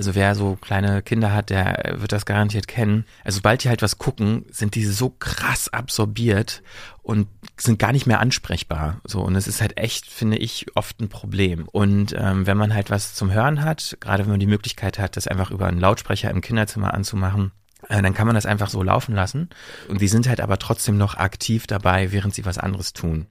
Also wer so kleine Kinder hat, der wird das garantiert kennen. Also sobald die halt was gucken, sind die so krass absorbiert und sind gar nicht mehr ansprechbar. So und es ist halt echt, finde ich, oft ein Problem. Und ähm, wenn man halt was zum Hören hat, gerade wenn man die Möglichkeit hat, das einfach über einen Lautsprecher im Kinderzimmer anzumachen, äh, dann kann man das einfach so laufen lassen. Und die sind halt aber trotzdem noch aktiv dabei, während sie was anderes tun.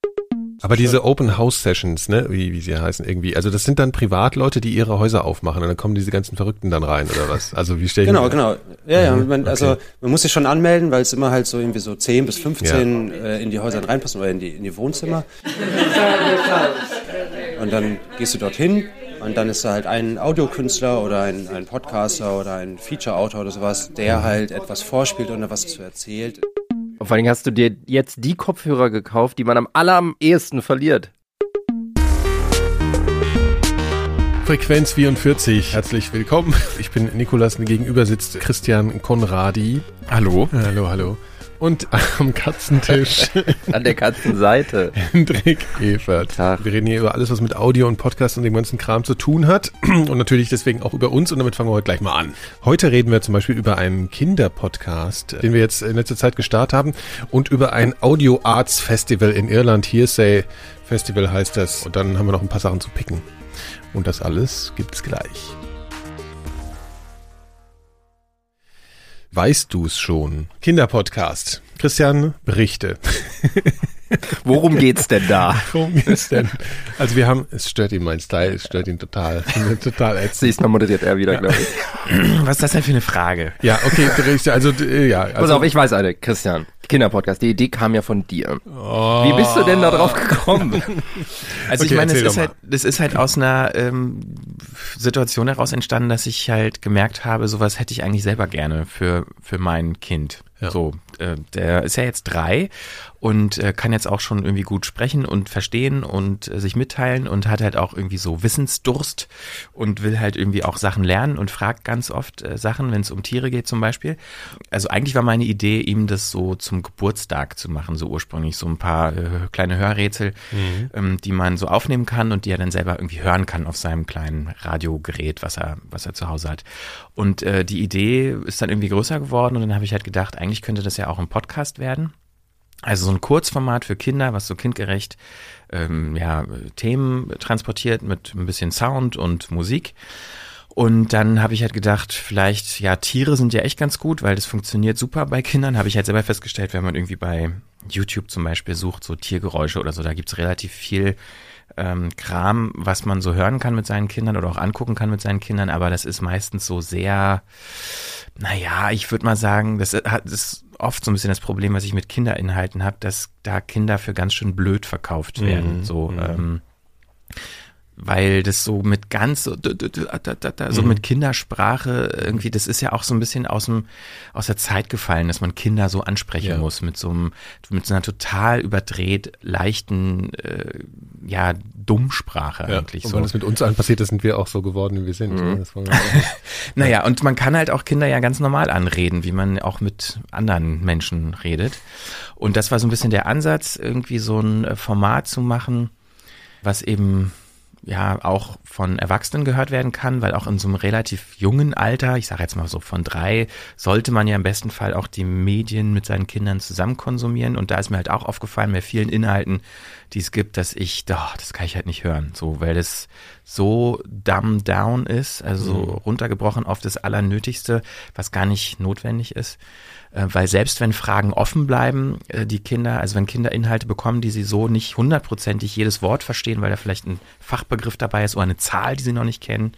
Aber diese Open House Sessions, ne, wie, wie sie heißen irgendwie, also das sind dann Privatleute, die ihre Häuser aufmachen und dann kommen diese ganzen Verrückten dann rein oder was? Also wie stelle ich Genau, mir- genau. Ja, ja, man, okay. also man muss sich schon anmelden, weil es immer halt so irgendwie so 10 bis 15 äh, in die Häuser reinpassen oder in die, in die Wohnzimmer. Und dann gehst du dorthin und dann ist da halt ein Audiokünstler oder ein, ein Podcaster oder ein Feature-Autor oder sowas, der halt etwas vorspielt und da was zu erzählt. Und vor allem hast du dir jetzt die Kopfhörer gekauft, die man am aller am ehesten verliert. Frequenz 44. Herzlich willkommen. Ich bin Nikolas, mir gegenüber sitzt Christian Konradi. Hallo? Hallo, hallo. Und am Katzentisch An der Katzenseite. Hendrik Evert. Tag. Wir reden hier über alles, was mit Audio und Podcast und dem ganzen Kram zu tun hat. Und natürlich deswegen auch über uns. Und damit fangen wir heute gleich mal an. Heute reden wir zum Beispiel über einen Kinderpodcast, den wir jetzt in letzter Zeit gestartet haben. Und über ein Audio Arts Festival in Irland. Hearsay Festival heißt das. Und dann haben wir noch ein paar Sachen zu picken. Und das alles gibt's gleich. Weißt du's schon? Kinderpodcast. Christian, berichte. Worum geht's denn da? Worum geht's denn? Also wir haben, es stört ihn mein Style, es stört ihn total, total ätzend. Nächstes Mal moderiert er wieder, glaube ich. Was ist das denn für eine Frage? Ja, okay, berichte, also äh, ja, also, Pass auf, ich weiß eine, Christian. Kinderpodcast, die Idee kam ja von dir. Wie bist du denn da drauf gekommen? Also Okay, ich meine, das ist halt, das ist halt aus einer ähm, Situation heraus entstanden, dass ich halt gemerkt habe, sowas hätte ich eigentlich selber gerne für für mein Kind. Ja. So, äh, der ist ja jetzt drei und äh, kann jetzt auch schon irgendwie gut sprechen und verstehen und äh, sich mitteilen und hat halt auch irgendwie so Wissensdurst und will halt irgendwie auch Sachen lernen und fragt ganz oft äh, Sachen, wenn es um Tiere geht zum Beispiel. Also eigentlich war meine Idee, ihm das so zum Geburtstag zu machen, so ursprünglich so ein paar äh, kleine Hörrätsel, ähm, die man so aufnehmen kann und die er dann selber irgendwie hören kann auf seinem kleinen Radiogerät, was er, was er zu Hause hat. Und äh, die Idee ist dann irgendwie größer geworden und dann habe ich halt gedacht, eigentlich könnte das ja auch ein Podcast werden. Also so ein Kurzformat für Kinder, was so kindgerecht ähm, ja, Themen transportiert mit ein bisschen Sound und Musik. Und dann habe ich halt gedacht, vielleicht, ja, Tiere sind ja echt ganz gut, weil das funktioniert super bei Kindern. Habe ich halt selber festgestellt, wenn man irgendwie bei YouTube zum Beispiel sucht, so Tiergeräusche oder so, da gibt's relativ viel ähm, Kram, was man so hören kann mit seinen Kindern oder auch angucken kann mit seinen Kindern, aber das ist meistens so sehr, naja, ich würde mal sagen, das hat das ist oft so ein bisschen das Problem, was ich mit Kinderinhalten habe, dass da Kinder für ganz schön blöd verkauft werden. So, ähm, weil das so mit ganz so, so mit Kindersprache irgendwie, das ist ja auch so ein bisschen aus dem aus der Zeit gefallen, dass man Kinder so ansprechen Ja. muss mit so einem mit so einer total überdreht leichten äh, ja Dummsprache ja, eigentlich und so. weil das mit uns allen passiert ist, sind wir auch so geworden, wie wir sind. ne? Auch nicht. Naja, und man kann halt auch Kinder ja ganz normal anreden, wie man auch mit anderen Menschen redet. Und das war so ein bisschen der Ansatz, irgendwie so ein äh, Format zu machen, was eben ja auch von Erwachsenen gehört werden kann, weil auch in so einem relativ jungen Alter, ich sage jetzt mal so von drei, sollte man ja im besten Fall auch die Medien mit seinen Kindern zusammen konsumieren. Und da ist mir halt auch aufgefallen, bei vielen Inhalten, die es gibt, dass ich, doch, das kann ich halt nicht hören, so, weil das so dumbed down ist, also so runtergebrochen auf das Allernötigste, was gar nicht notwendig ist. Äh, Weil selbst wenn Fragen offen bleiben, äh, die Kinder, also wenn Kinder Inhalte bekommen, die sie so nicht hundertprozentig jedes Wort verstehen, weil da vielleicht ein Fachbegriff dabei ist oder eine Zahl, die sie noch nicht kennen,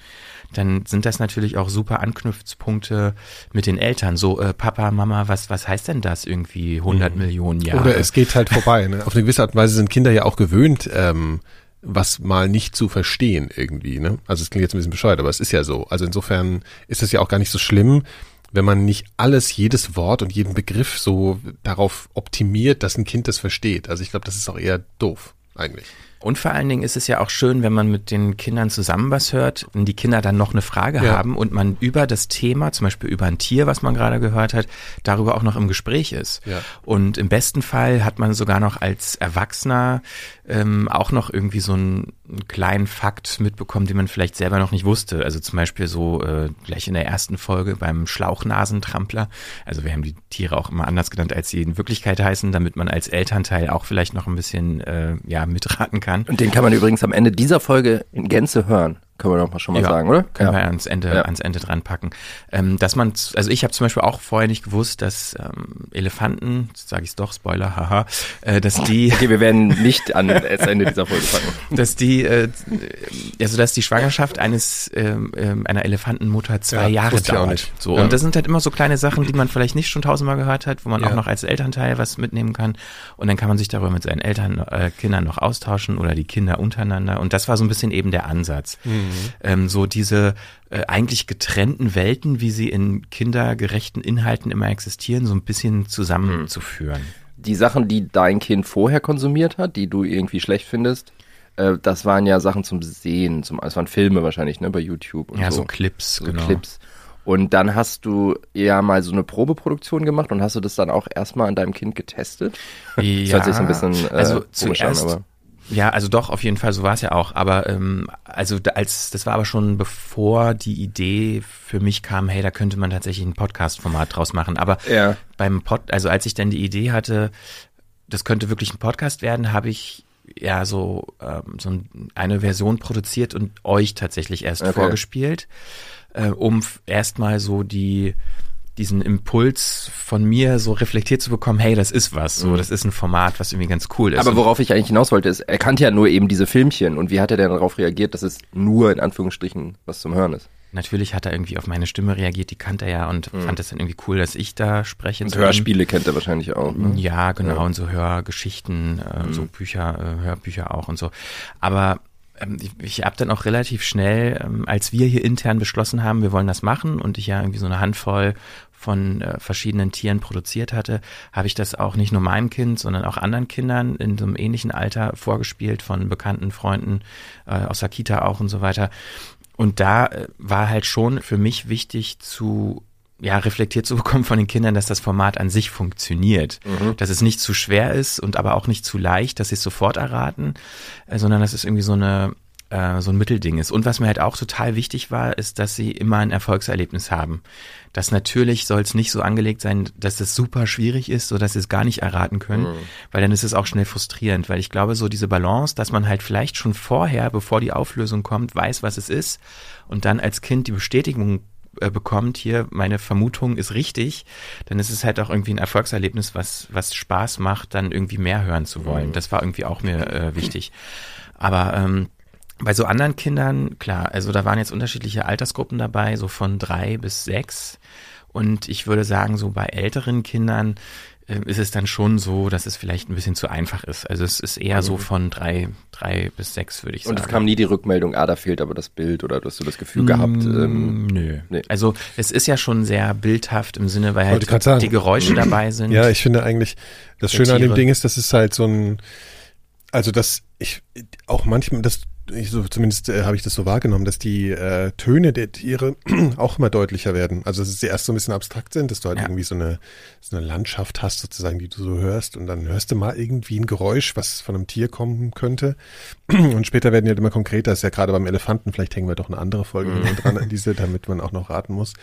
dann sind das natürlich auch super Anknüpfpunkte mit den Eltern. So, äh, Papa, Mama, was, was heißt denn das irgendwie 100 Millionen Jahre? Oder es geht halt vorbei. Ne? Auf eine gewisse Art und Weise sind Kinder ja auch gewöhnt, ähm, was mal nicht zu verstehen irgendwie. Ne? Also es klingt jetzt ein bisschen bescheuert, aber es ist ja so. Also insofern ist es ja auch gar nicht so schlimm, wenn man nicht alles, jedes Wort und jeden Begriff so darauf optimiert, dass ein Kind das versteht. Also ich glaube, das ist auch eher doof eigentlich. Und vor allen Dingen ist es ja auch schön, wenn man mit den Kindern zusammen was hört und die Kinder dann noch eine Frage Ja. haben und man über das Thema, zum Beispiel über ein Tier, was man gerade gehört hat, darüber auch noch im Gespräch ist. Ja. Und im besten Fall hat man sogar noch als Erwachsener ähm, auch noch irgendwie so einen, einen kleinen Fakt mitbekommen, den man vielleicht selber noch nicht wusste. Also zum Beispiel so äh, gleich in der ersten Folge beim Schlauchnasentrampler. Also wir haben die Tiere auch immer anders genannt, als sie in Wirklichkeit heißen, damit man als Elternteil auch vielleicht noch ein bisschen äh, ja mitraten kann. Und den kann man übrigens am Ende dieser Folge in Gänze hören. Können wir doch mal schon mal Ja, sagen, oder? Können wir ans Ende, Ja. ans Ende dran packen. Ähm, dass man, also ich habe zum Beispiel auch vorher nicht gewusst, dass ähm, Elefanten, sage ich es doch, Spoiler, haha, äh, dass die, Okay, wir werden nicht an das Ende dieser Folge packen. dass die, äh, also dass die Schwangerschaft eines ähm, einer Elefantenmutter zwei Ja, Jahre dauert. So Ja. und das sind halt immer so kleine Sachen, die man vielleicht nicht schon tausendmal gehört hat, wo man Ja. auch noch als Elternteil was mitnehmen kann. Und dann kann man sich darüber mit seinen Eltern, äh, Kindern noch austauschen oder die Kinder untereinander. Und das war so ein bisschen eben der Ansatz. Ähm, so diese äh, eigentlich getrennten Welten, wie sie in kindergerechten Inhalten immer existieren, so ein bisschen zusammenzuführen. Die Sachen, die dein Kind vorher konsumiert hat, die du irgendwie schlecht findest, äh, das waren ja Sachen zum Sehen, zum, das waren Filme wahrscheinlich, ne, bei YouTube und Ja, so. so Clips, so genau. Clips. Und dann hast du ja mal so eine Probeproduktion gemacht und hast du das dann auch erstmal an deinem Kind getestet? Das hört sich so ein bisschen äh, also zuerst, an, aber ja, also doch, auf jeden Fall, so war es ja auch. Aber ähm, also als das war aber schon bevor die Idee für mich kam, hey, da könnte man tatsächlich ein Podcast-Format draus machen. Aber Ja. beim Pod, also als ich dann die Idee hatte, das könnte wirklich ein Podcast werden, habe ich ja so, ähm, so ein- eine Version produziert und euch tatsächlich erst Okay. vorgespielt, äh, um erstmal so die diesen Impuls von mir so reflektiert zu bekommen, hey, das ist was, so, das ist ein Format, was irgendwie ganz cool ist. Mhm. Aber worauf ich eigentlich hinaus wollte, ist, er kannte ja nur eben diese Filmchen. Und wie hat er denn darauf reagiert, dass es nur in Anführungsstrichen was zum Hören ist? Natürlich hat er irgendwie auf meine Stimme reagiert, die kannte er ja und fand es dann irgendwie cool, dass ich da spreche. Mhm. Und. Hörspiele kennt er wahrscheinlich auch. Ne? Ja, genau, Ja. Mhm. und so Hörgeschichten, äh, so Bücher, äh, Hörbücher auch und so. Aber ich, ich habe dann auch relativ schnell, ähm, als wir hier intern beschlossen haben, wir wollen das machen und ich ja irgendwie so eine Handvoll von äh, verschiedenen Tieren produziert hatte, habe ich das auch nicht nur meinem Kind, sondern auch anderen Kindern in so einem ähnlichen Alter vorgespielt, von bekannten Freunden äh, aus der Kita auch und so weiter. Und da äh, war halt schon für mich wichtig zu ja, reflektiert zu bekommen von den Kindern, dass das Format an sich funktioniert. Dass es nicht zu schwer ist und aber auch nicht zu leicht, dass sie es sofort erraten, äh, sondern dass es irgendwie so eine äh, so ein Mittelding ist. Und was mir halt auch total wichtig war, ist, dass sie immer ein Erfolgserlebnis haben. Das natürlich soll es nicht so angelegt sein, dass es super schwierig ist, so dass sie es gar nicht erraten können, weil dann ist es auch schnell frustrierend, weil ich glaube, so diese Balance, dass man halt vielleicht schon vorher, bevor die Auflösung kommt, weiß, was es ist und dann als Kind die Bestätigung bekommt, hier, meine Vermutung ist richtig, dann ist es halt auch irgendwie ein Erfolgserlebnis, was, was Spaß macht, dann irgendwie mehr hören zu wollen. Das war irgendwie auch mir äh, wichtig. Aber ähm, bei so anderen Kindern, klar, also da waren jetzt unterschiedliche Altersgruppen dabei, so von drei bis sechs. Und ich würde sagen, so bei älteren Kindern äh, ist es dann schon so, dass es vielleicht ein bisschen zu einfach ist. Also es ist eher so von drei, drei bis sechs, würde ich Und sagen. es kam nie die Rückmeldung, ah, da fehlt aber das Bild oder hast du das Gefühl gehabt. Ähm, Mm, Nö. nee. Also es ist ja schon sehr bildhaft im Sinne, weil halt die Geräusche dabei sind. Ja, ich finde eigentlich, das Schöne an dem. Ding ist, das ist halt so ein, also das, ich, auch manchmal, das, ich so, zumindest äh, habe ich das so wahrgenommen, dass die äh, Töne der Tiere auch immer deutlicher werden. Also dass sie erst so ein bisschen abstrakt sind, dass du halt Ja. irgendwie so eine, so eine Landschaft hast sozusagen, die du so hörst und dann hörst du mal irgendwie ein Geräusch, was von einem Tier kommen könnte. Und später werden die halt immer konkreter. Das ist ja gerade beim Elefanten, vielleicht hängen wir doch eine andere Folge Mhm. dran an diese, damit man auch noch raten muss.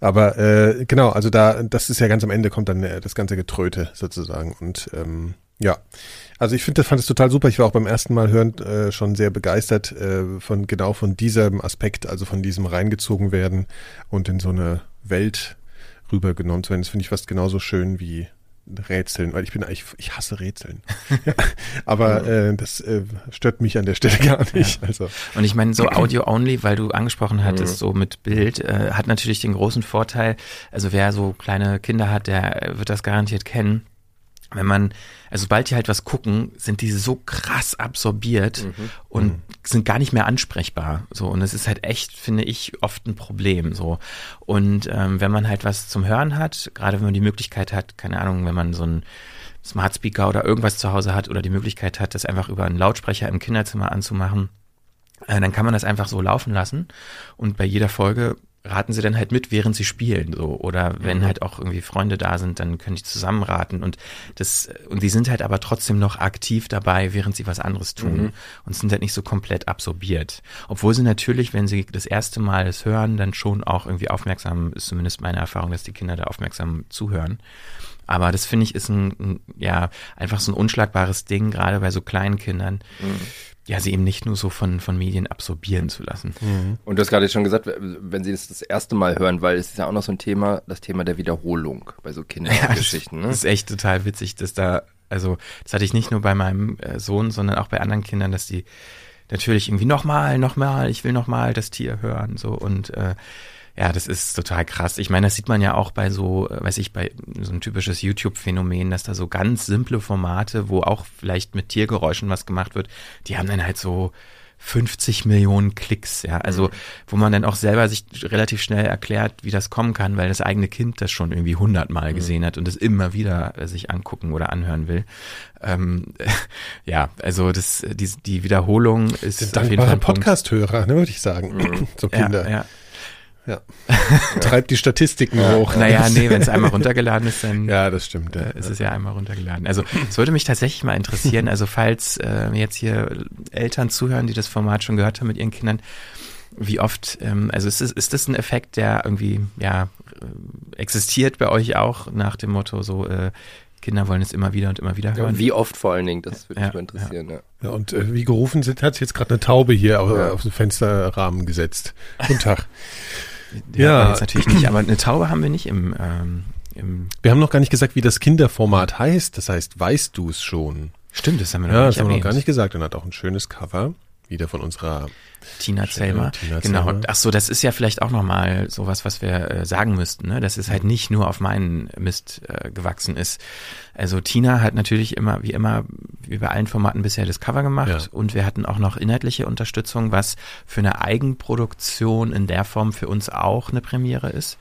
Aber äh, genau, also da, das ist ja ganz am Ende kommt dann äh, das ganze Getröte sozusagen. Und ähm, ja, also ich finde, fand es total super. Ich war auch beim ersten Mal hören äh, schon sehr begeistert äh, von genau von diesem Aspekt, also von diesem reingezogen werden und in so eine Welt rübergenommen zu werden. Das finde ich fast genauso schön wie Rätseln, weil ich bin eigentlich, ich hasse Rätseln. ja, aber äh, das äh, stört mich an der Stelle gar nicht. Also Und ich meine, so Audio-only, weil du angesprochen hattest, so mit Bild, äh, hat natürlich den großen Vorteil, also wer so kleine Kinder hat, der wird das garantiert kennen. Wenn man, also sobald die halt was gucken, sind die so krass absorbiert Mhm. und sind gar nicht mehr ansprechbar. So, und es ist halt echt, finde ich, oft ein Problem. So. Und ähm, wenn man halt was zum Hören hat, gerade wenn man die Möglichkeit hat, keine Ahnung, wenn man so ein Smart Speaker oder irgendwas zu Hause hat oder die Möglichkeit hat, das einfach über einen Lautsprecher im Kinderzimmer anzumachen, äh, dann kann man das einfach so laufen lassen. Und bei jeder Folge raten sie dann halt mit, während sie spielen, so. Oder wenn halt auch irgendwie Freunde da sind, dann können die zusammen raten. Und das, und die sind halt aber trotzdem noch aktiv dabei, während sie was anderes tun. Und sind halt nicht so komplett absorbiert. Obwohl sie natürlich, wenn sie das erste Mal es hören, dann schon auch irgendwie aufmerksam, ist zumindest meine Erfahrung, dass die Kinder da aufmerksam zuhören. Aber das finde ich ist ein, ein, ja, einfach so ein unschlagbares Ding, gerade bei so kleinen Kindern. Ja, sie eben nicht nur so von, von Medien absorbieren zu lassen. Und du hast gerade schon gesagt, wenn sie das das erste Mal hören, weil es ist ja auch noch so ein Thema, das Thema der Wiederholung bei so Kindergeschichten. Das Ne? ist echt total witzig, dass da, also das hatte ich nicht nur bei meinem äh, Sohn, sondern auch bei anderen Kindern, dass die natürlich irgendwie nochmal, nochmal, ich will nochmal das Tier hören, so und äh, ja, das ist total krass. Ich meine, das sieht man ja auch bei so, äh, weiß ich, bei so ein typisches YouTube-Phänomen, dass da so ganz simple Formate, wo auch vielleicht mit Tiergeräuschen was gemacht wird, die haben dann halt so 50 Millionen Klicks, ja. Also, wo man dann auch selber sich relativ schnell erklärt, wie das kommen kann, weil das eigene Kind das schon irgendwie hundertmal gesehen hat und es immer wieder äh, sich angucken oder anhören will. Ähm, ja, also das, die, die Wiederholung ist Sind auf jeden Fall. Podcast-Hörer, ne, würde ich sagen. so Kinder. Ja, ja. Ja. Treibt die Statistiken hoch. Naja, nee, wenn es einmal runtergeladen ist, dann Ja, das stimmt. Ja. ist es ja einmal runtergeladen. Also es würde mich tatsächlich mal interessieren, also falls äh, jetzt hier Eltern zuhören, die das Format schon gehört haben mit ihren Kindern, wie oft, ähm, also ist das, ist das ein Effekt, der irgendwie, ja, äh, existiert bei euch auch nach dem Motto so, äh, Kinder wollen es immer wieder und immer wieder hören? Ja, wie oft vor allen Dingen, das würde Ja, mich mal interessieren. Ja. Ja, und äh, wie gerufen sind, hat sich jetzt gerade eine Taube hier auf, auf den Fensterrahmen gesetzt. Guten Tag. Ja, jetzt natürlich nicht, aber eine Taube haben wir nicht im, ähm, im Wir haben noch gar nicht gesagt, wie das Kinderformat heißt. Das heißt, weißt du es schon? Stimmt, das haben wir noch Ja, nicht das haben wir noch gar nicht gesagt. Und hat auch ein schönes Cover. Wieder von unserer Tina Zelmer. Tina genau. Zelmer. Ach so, das ist ja vielleicht auch nochmal sowas, was wir äh, sagen müssten, ne? dass es halt nicht nur auf meinen Mist äh, gewachsen ist. Also Tina hat natürlich immer, wie immer, wie bei allen Formaten bisher das Cover gemacht Ja. und wir hatten auch noch inhaltliche Unterstützung, was für eine Eigenproduktion in der Form für uns auch eine Premiere ist.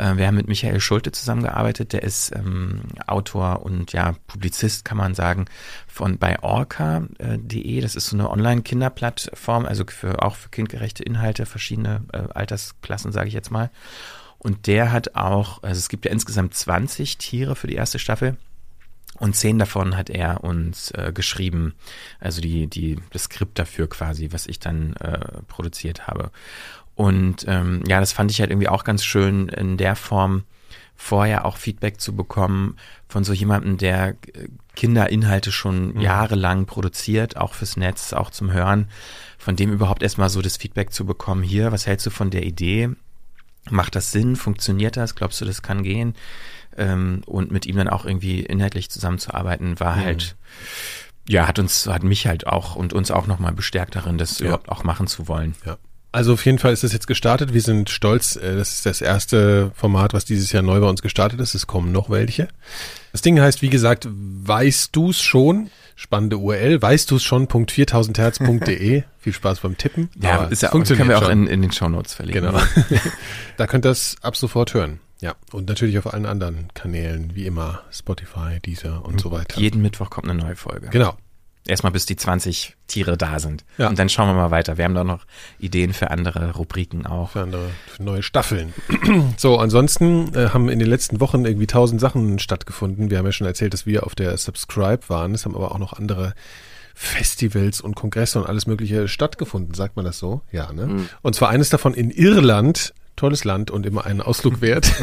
Äh, Wir haben mit Michael Schulte zusammengearbeitet, der ist ähm, Autor und ja Publizist, kann man sagen, von bei orca.de. Das ist so eine Online-Kinderplattform, also für, auch für kindgerechte Inhalte, verschiedene äh, Altersklassen, sage ich jetzt mal. Und der hat auch, also es gibt ja insgesamt 20 Tiere für die erste Staffel. Und zehn davon hat er uns äh, geschrieben, also die, die, das Skript dafür quasi, was ich dann äh, produziert habe. Und ähm, ja, das fand ich halt irgendwie auch ganz schön in der Form, vorher auch Feedback zu bekommen von so jemandem, der äh, Kinderinhalte schon jahrelang produziert, auch fürs Netz, auch zum Hören, von dem überhaupt erstmal so das Feedback zu bekommen, hier, was hältst du von der Idee? Macht das Sinn? Funktioniert das? Glaubst du, das kann gehen? Ähm, und mit ihm dann auch irgendwie inhaltlich zusammenzuarbeiten, war halt, ja, hat uns, hat mich halt auch und uns auch nochmal bestärkt darin, das Ja. überhaupt auch machen zu wollen. Ja. Also auf jeden Fall ist es jetzt gestartet. Wir sind stolz. äh, Das ist das erste Format, was dieses Jahr neu bei uns gestartet ist. Es kommen noch welche. Das Ding heißt, wie gesagt, weißt du's schon? Spannende URL. Weißt du's schon.4000herz.de. Viel Spaß beim Tippen. Ja, ist ja auch, können wir auch schon. in, in den Shownotes verlinken. Genau. da könnt ihr es ab sofort hören. Ja. Und natürlich auf allen anderen Kanälen, wie immer. Spotify, Deezer und so weiter. Jeden Mittwoch kommt eine neue Folge. Genau. Erstmal bis die 20 Tiere da sind. Ja. Und dann schauen wir mal weiter. Wir haben da noch Ideen für andere Rubriken auch. für andere für neue Staffeln. so, ansonsten äh, haben in den letzten Wochen irgendwie tausend Sachen stattgefunden. Wir haben ja schon erzählt, dass wir auf der Subscribe waren. Es haben aber auch noch andere Festivals und Kongresse und alles Mögliche stattgefunden. Sagt man das so? Ja, ne? Und zwar eines davon in Irland. Tolles Land und immer einen Ausflug wert.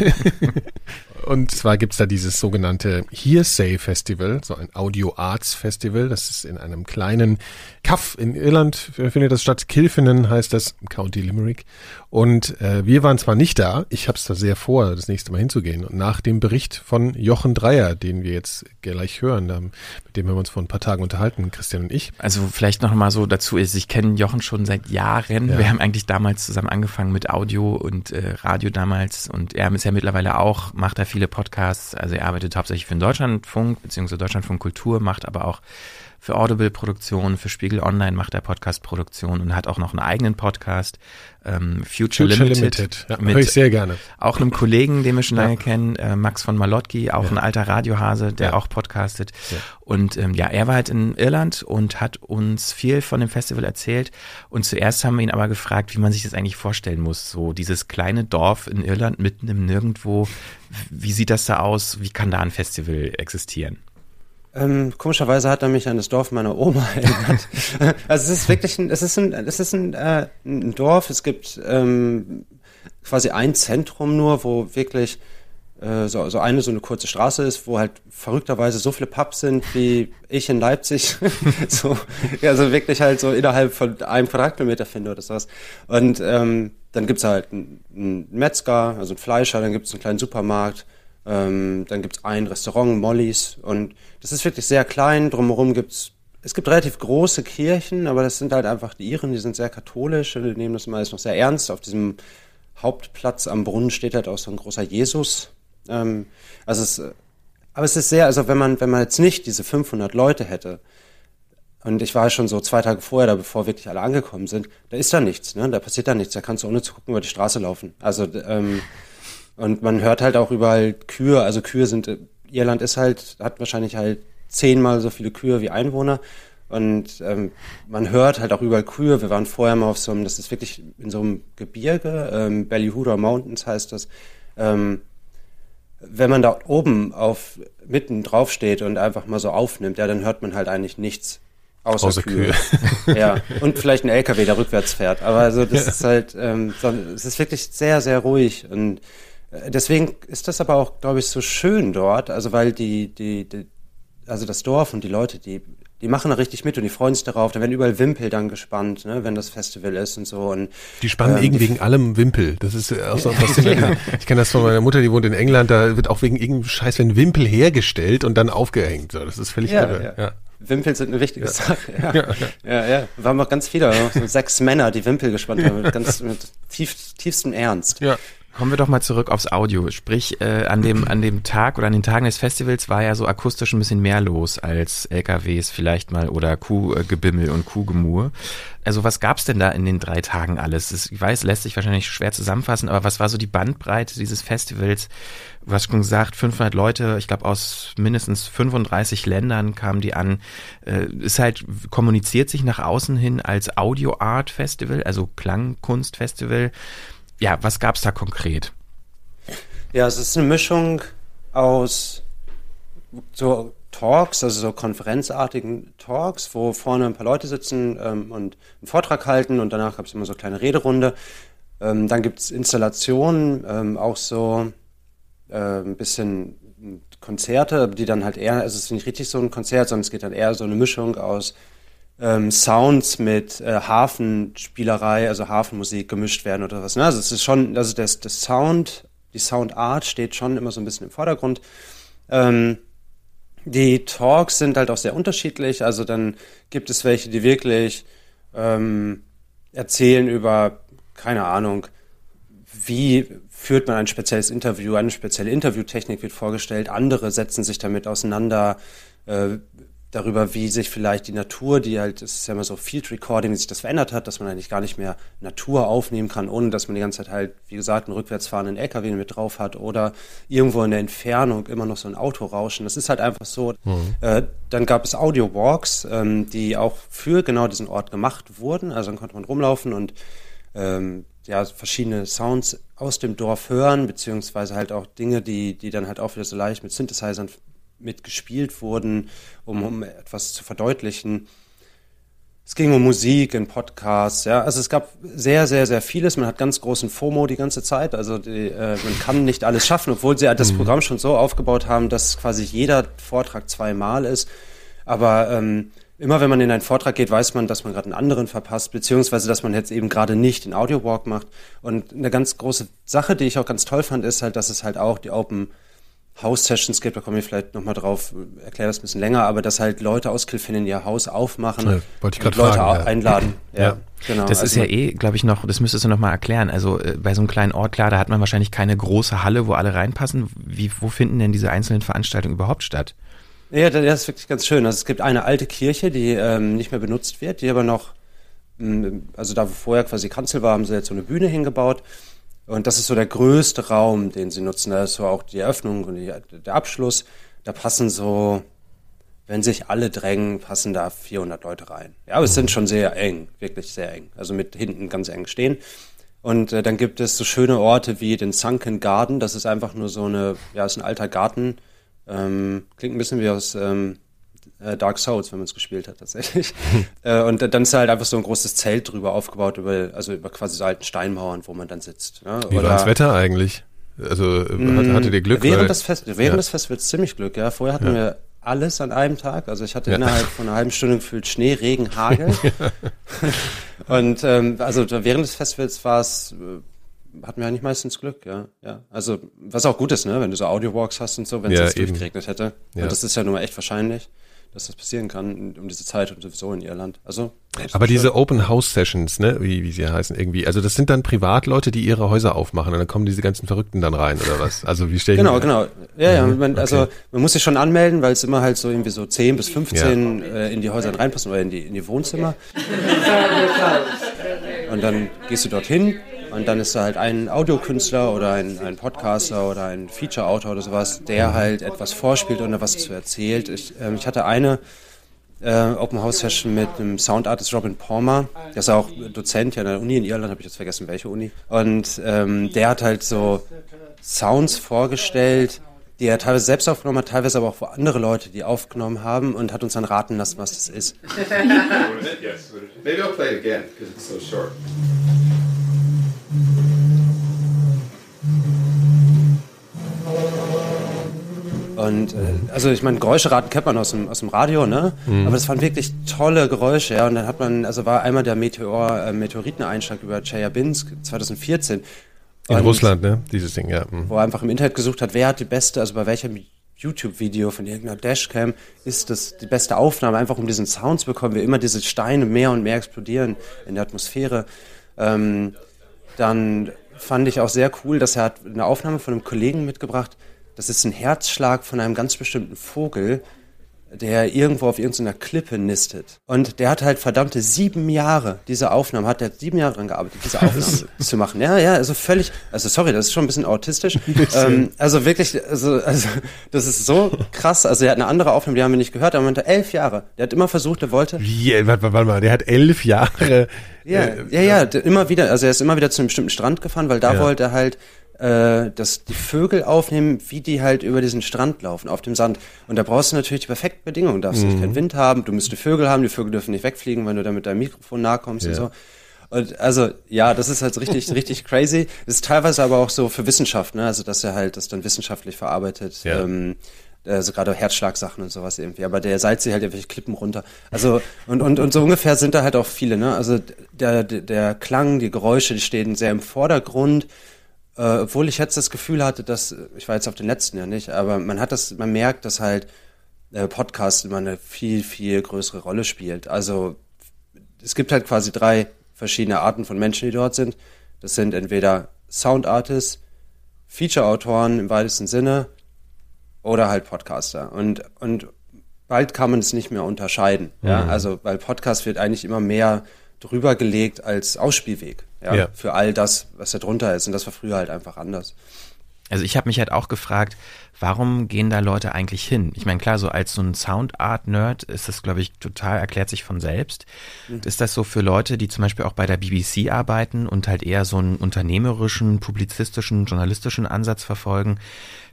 und zwar gibt's da dieses sogenannte Hearsay Festival, so ein Audio Arts Festival. Das ist in einem kleinen Cuff in Irland findet das statt. Kilfinen heißt das, County Limerick. Und äh, wir waren zwar nicht da, ich habe es da sehr vor, das nächste Mal hinzugehen. Und nach dem Bericht von Jochen Dreier, den wir jetzt gleich hören, mit dem haben wir uns vor ein paar Tagen unterhalten, Christian und ich. Also vielleicht noch mal so dazu ist, ich kenne Jochen schon seit Jahren. Ja. Wir haben eigentlich damals zusammen angefangen mit Audio und äh, Radio damals. Und er ist ja mittlerweile auch, macht da viele Podcasts. Also er arbeitet hauptsächlich für den Deutschlandfunk, beziehungsweise Deutschlandfunk Kultur, macht aber auch für Audible-Produktionen, für Spiegel Online macht er Podcast-Produktionen und hat auch noch einen eigenen Podcast, ähm, Future, Future Limited. Limited. Ja, mit ich sehr gerne. Auch einem Kollegen, den wir schon lange kennen, äh, Max von Malotki, auch ja. ein alter Radiohase, der auch podcastet. Und ähm, ja, er war halt in Irland und hat uns viel von dem Festival erzählt. Und zuerst haben wir ihn aber gefragt, wie man sich das eigentlich vorstellen muss. So dieses kleine Dorf in Irland mitten im Nirgendwo. Wie sieht das da aus? Wie kann da ein Festival existieren? Ähm, komischerweise hat er mich an das Dorf meiner Oma erinnert. also es ist wirklich ein, es ist ein, es ist ein, äh, ein Dorf. Es gibt ähm, quasi ein Zentrum nur, wo wirklich äh, so, so eine so eine kurze Straße ist, wo halt verrückterweise so viele Pubs sind wie ich in Leipzig. so, also wirklich halt so innerhalb von einem Quadratkilometer finde oder sowas. Und ähm, dann gibt's halt einen, Metzger, also einen Fleischer, dann gibt's einen kleinen Supermarkt ähm, dann gibt's ein Restaurant, Mollys. Und das ist wirklich sehr klein. Drumherum gibt's es gibt relativ große Kirchen, aber das sind halt einfach die Iren, die sind sehr katholisch und die nehmen das immer alles noch sehr ernst. Auf diesem Hauptplatz am Brunnen steht halt auch so ein großer Jesus. Ähm, also es, aber es ist sehr, also wenn man, wenn man jetzt nicht diese 500 Leute hätte, und ich war schon so zwei Tage vorher da, bevor wirklich alle angekommen sind, da ist da nichts, ne? da passiert da nichts, da kannst du ohne zu gucken über die Straße laufen. Also ähm, und man hört halt auch überall Kühe, also Kühe sind, Irland ist halt, hat wahrscheinlich halt zehnmal so viele Kühe wie Einwohner. Und ähm, man hört halt auch überall Kühe. Wir waren vorher mal auf so einem, das ist wirklich in so einem Gebirge, ähm, Ballyhooda Mountains heißt das. Ähm, wenn man da oben auf mitten drauf steht und einfach mal so aufnimmt, ja, dann hört man halt eigentlich nichts außer, außer Kühe. Kühe. ja, und vielleicht ein LKW, der rückwärts fährt. Aber also das ja. ist halt, ähm, es ist wirklich sehr, sehr ruhig und äh, deswegen ist das aber auch, glaube ich, so schön dort, also weil die, die, die, also das Dorf und die Leute, die, die machen da richtig mit und die freuen sich darauf. Da werden überall Wimpel dann gespannt, ne, wenn das Festival ist und so. Und, die spannen ähm, wegen allem Wimpel. Das ist auch so faszinierend. ja. Ich kenne das von meiner Mutter, die wohnt in England, da wird auch wegen irgendeinem Scheiß wenn Wimpel hergestellt und dann aufgehängt. So, das ist völlig ja, irre. Ja. ja. Wimpel sind eine wichtige ja. Sache. Ja. Ja, ja, ja. Wir haben auch ganz viele, so sechs Männer, die Wimpel gespannt haben, mit ganz mit tief, tiefstem Ernst. Ja. Kommen wir doch mal zurück aufs Audio. Sprich, äh, an, dem, an dem Tag oder an den Tagen des Festivals war ja so akustisch ein bisschen mehr los als LKWs vielleicht mal oder Kuhgebimmel und Kuhgemur. Also was gab's denn da in den drei Tagen alles? Das, ich weiß, lässt sich wahrscheinlich schwer zusammenfassen, aber was war so die Bandbreite dieses Festivals? Du hast schon gesagt, 500 Leute, ich glaube aus mindestens 35 Ländern kamen die an. Äh, ist halt, kommuniziert sich nach außen hin als Audio Art Festival, also Klangkunst-Festival ja, was gab es da konkret? Ja, es ist eine Mischung aus so Talks, also so konferenzartigen Talks, wo vorne ein paar Leute sitzen ähm, und einen Vortrag halten und danach gab es immer so eine kleine Rederunde. Ähm, dann gibt es Installationen, ähm, auch so äh, ein bisschen Konzerte, die dann halt eher, also es ist nicht richtig so ein Konzert, sondern es geht dann eher so eine Mischung aus ähm, Sounds mit äh, Hafenspielerei, also Hafenmusik gemischt werden oder was. Ne? Also es ist schon, also das, das Sound, die Soundart steht schon immer so ein bisschen im Vordergrund. Ähm, die Talks sind halt auch sehr unterschiedlich. Also dann gibt es welche, die wirklich ähm, erzählen über, keine Ahnung, wie führt man ein spezielles Interview, eine spezielle Interviewtechnik wird vorgestellt. Andere setzen sich damit auseinander, äh, darüber, wie sich vielleicht die Natur, die halt, es ist ja immer so Field Recording, wie sich das verändert hat, dass man eigentlich gar nicht mehr Natur aufnehmen kann, ohne dass man die ganze Zeit halt, wie gesagt, einen rückwärts fahrenden LKW mit drauf hat oder irgendwo in der Entfernung immer noch so ein Auto rauschen. Das ist halt einfach so. Mhm. Äh, dann gab es Audio Walks, ähm, die auch für genau diesen Ort gemacht wurden. Also dann konnte man rumlaufen und ähm, ja, verschiedene Sounds aus dem Dorf hören, beziehungsweise halt auch Dinge, die, die dann halt auch wieder so leicht mit Synthesizern mitgespielt wurden, um, um etwas zu verdeutlichen. Es ging um Musik, in Podcasts, ja. Also es gab sehr, sehr, sehr vieles. Man hat ganz großen FOMO die ganze Zeit. Also die, äh, man kann nicht alles schaffen, obwohl sie halt das mhm. Programm schon so aufgebaut haben, dass quasi jeder Vortrag zweimal ist. Aber ähm, immer wenn man in einen Vortrag geht, weiß man, dass man gerade einen anderen verpasst, beziehungsweise dass man jetzt eben gerade nicht den Audio Walk macht. Und eine ganz große Sache, die ich auch ganz toll fand, ist halt, dass es halt auch die Open House Sessions gibt, da komme ich vielleicht nochmal drauf, erkläre das ein bisschen länger, aber dass halt Leute aus Kilfin ihr Haus aufmachen Ja, wollte ich und Leute fragen, ja. einladen. Ja, Ja. genau. Das ist Also- ja eh, glaube ich, noch, das müsstest du noch mal erklären. Also äh, bei so einem kleinen Ort, klar, da hat man wahrscheinlich keine große Halle, wo alle reinpassen. Wie, wo finden denn diese einzelnen Veranstaltungen überhaupt statt? Ja, das ist wirklich ganz schön. Also es gibt eine alte Kirche, die ähm, nicht mehr benutzt wird, die aber noch, mh, also da wo vorher quasi Kanzel war, haben sie jetzt so eine Bühne hingebaut. Und das ist so der größte Raum, den sie nutzen. Da ist so auch die Eröffnung und die, der Abschluss. Da passen so, wenn sich alle drängen, passen da 400 Leute rein. Ja, aber es sind schon sehr eng, wirklich sehr eng. Also mit hinten ganz eng stehen. Und äh, dann gibt es so schöne Orte wie den Sunken Garden. Das ist einfach nur so eine, ja, ist ein alter Garten. Ähm, klingt ein bisschen wie aus ähm, äh, Dark Souls, wenn man es gespielt hat tatsächlich. äh, und dann ist halt einfach so ein großes Zelt drüber aufgebaut, über, also über quasi so alten Steinmauern, wo man dann sitzt. Ne? Wie war das Wetter eigentlich? Also äh, hat, hattet ihr Glück? Während, weil- des, Fest, während Ja. des Festivals ziemlich Glück, ja. Vorher hatten wir alles an einem Tag. Also ich hatte Ja. innerhalb von einer halben Stunde gefühlt Schnee, Regen, Hagel. und ähm, also während des Festivals war es, äh, hatten wir eigentlich meistens Glück, ja. ja. Also was auch gut ist, ne, wenn du so Audio-Walks hast und so, wenn es Ja, jetzt durchgeregnet hätte. Ja. Und das ist ja nun mal echt wahrscheinlich, dass das passieren kann um diese Zeit und sowieso in Irland. Also Aber diese Open House Sessions, ne, wie, wie sie heißen irgendwie, also das sind dann Privatleute, die ihre Häuser aufmachen und dann kommen diese ganzen Verrückten dann rein oder was? Also wie stelle ich Genau, mir- genau. Ja, ja, man, also okay. man muss sich schon anmelden, weil es immer halt so irgendwie so 10 bis 15 äh, in die Häuser reinpassen oder in die, in die Wohnzimmer. Und dann gehst du dorthin und dann ist da halt ein Audiokünstler oder ein, ein Podcaster oder ein Feature-Autor oder sowas, der halt etwas vorspielt oder was zu erzählt. Ich, ähm, ich hatte eine äh, Open House Session mit einem Soundartist Robin Palmer. Der ist auch Dozent ja an der Uni in Irland, habe ich jetzt vergessen, welche Uni. Und ähm, der hat halt so Sounds vorgestellt, die er teilweise selbst aufgenommen hat, teilweise aber auch wo andere Leute die aufgenommen haben und hat uns dann raten lassen, was das ist. Maybe I'll play it again because it's so short. Und äh, also ich meine, Geräuscheraten kennt man aus dem, aus dem Radio, ne? Aber das waren wirklich tolle Geräusche, ja. Und dann hat man, also war einmal der Meteor, äh, Meteoriteneinschlag über Chelyabinsk 2014. In Russland, ne? Dieses Ding, ja. hm. wo er einfach im Internet gesucht hat, wer hat die beste, also bei welchem YouTube-Video von irgendeiner Dashcam ist das die beste Aufnahme, einfach um diesen Sound zu bekommen, wie immer diese Steine mehr und mehr explodieren in der Atmosphäre. Ähm, dann fand ich auch sehr cool, dass er hat eine Aufnahme von einem Kollegen mitgebracht. Das ist ein Herzschlag von einem ganz bestimmten Vogel, der irgendwo auf irgendeiner Klippe nistet. Und der hat halt verdammte sieben Jahre, diese Aufnahme, hat er sieben Jahre dran gearbeitet, diese Aufnahme zu machen. Ja, ja, also völlig, also sorry, das ist schon ein bisschen autistisch. Ähm, also wirklich, also, also das ist so krass. Also er hat eine andere Aufnahme, die haben wir nicht gehört, aber er meinte elf Jahre. Der hat immer versucht, er wollte. Wie, äh, warte, warte mal, der hat elf Jahre. Ja, äh, ja, ja, immer wieder, also er ist immer wieder zu einem bestimmten Strand gefahren, weil da Ja. wollte er halt äh, dass die Vögel aufnehmen, wie die halt über diesen Strand laufen, auf dem Sand. Und da brauchst du natürlich die perfekten Bedingungen. Du darfst Mhm. nicht keinen Wind haben, du musst die Vögel haben, die Vögel dürfen nicht wegfliegen, wenn du da mit deinem Mikrofon nahe kommst und Ja. so. Und also, ja, das ist halt richtig, richtig crazy. Das ist teilweise aber auch so für Wissenschaft, ne? Also, dass er halt das dann wissenschaftlich verarbeitet. Ja. Ähm, also gerade Herzschlagsachen und sowas irgendwie, aber der salzt sie halt irgendwelche Klippen runter. Also und, und, und so ungefähr sind da halt auch viele, ne? Also der, der, der Klang, die Geräusche, die stehen sehr im Vordergrund, äh, obwohl ich jetzt das Gefühl hatte, dass, ich war jetzt auf den letzten ja nicht, aber man hat das, man merkt, dass halt äh, Podcast immer eine viel, viel größere Rolle spielt. Also es gibt halt quasi drei verschiedene Arten von Menschen, die dort sind. Das sind entweder Sound Artists, Feature-Autoren im weitesten Sinne oder halt Podcaster. Und, und bald kann man es nicht mehr unterscheiden. Ja? Also, weil Podcast wird eigentlich immer mehr drüber gelegt als Ausspielweg. Ja? Ja. Für all das, was da drunter ist. Und das war früher halt einfach anders. Also ich habe mich halt auch gefragt, warum gehen da Leute eigentlich hin? Ich meine, klar, so als so ein Soundart-Nerd ist das, glaube ich, total, erklärt sich von selbst. Ist das so für Leute, die zum Beispiel auch bei der BBC arbeiten und halt eher so einen unternehmerischen, publizistischen, journalistischen Ansatz verfolgen,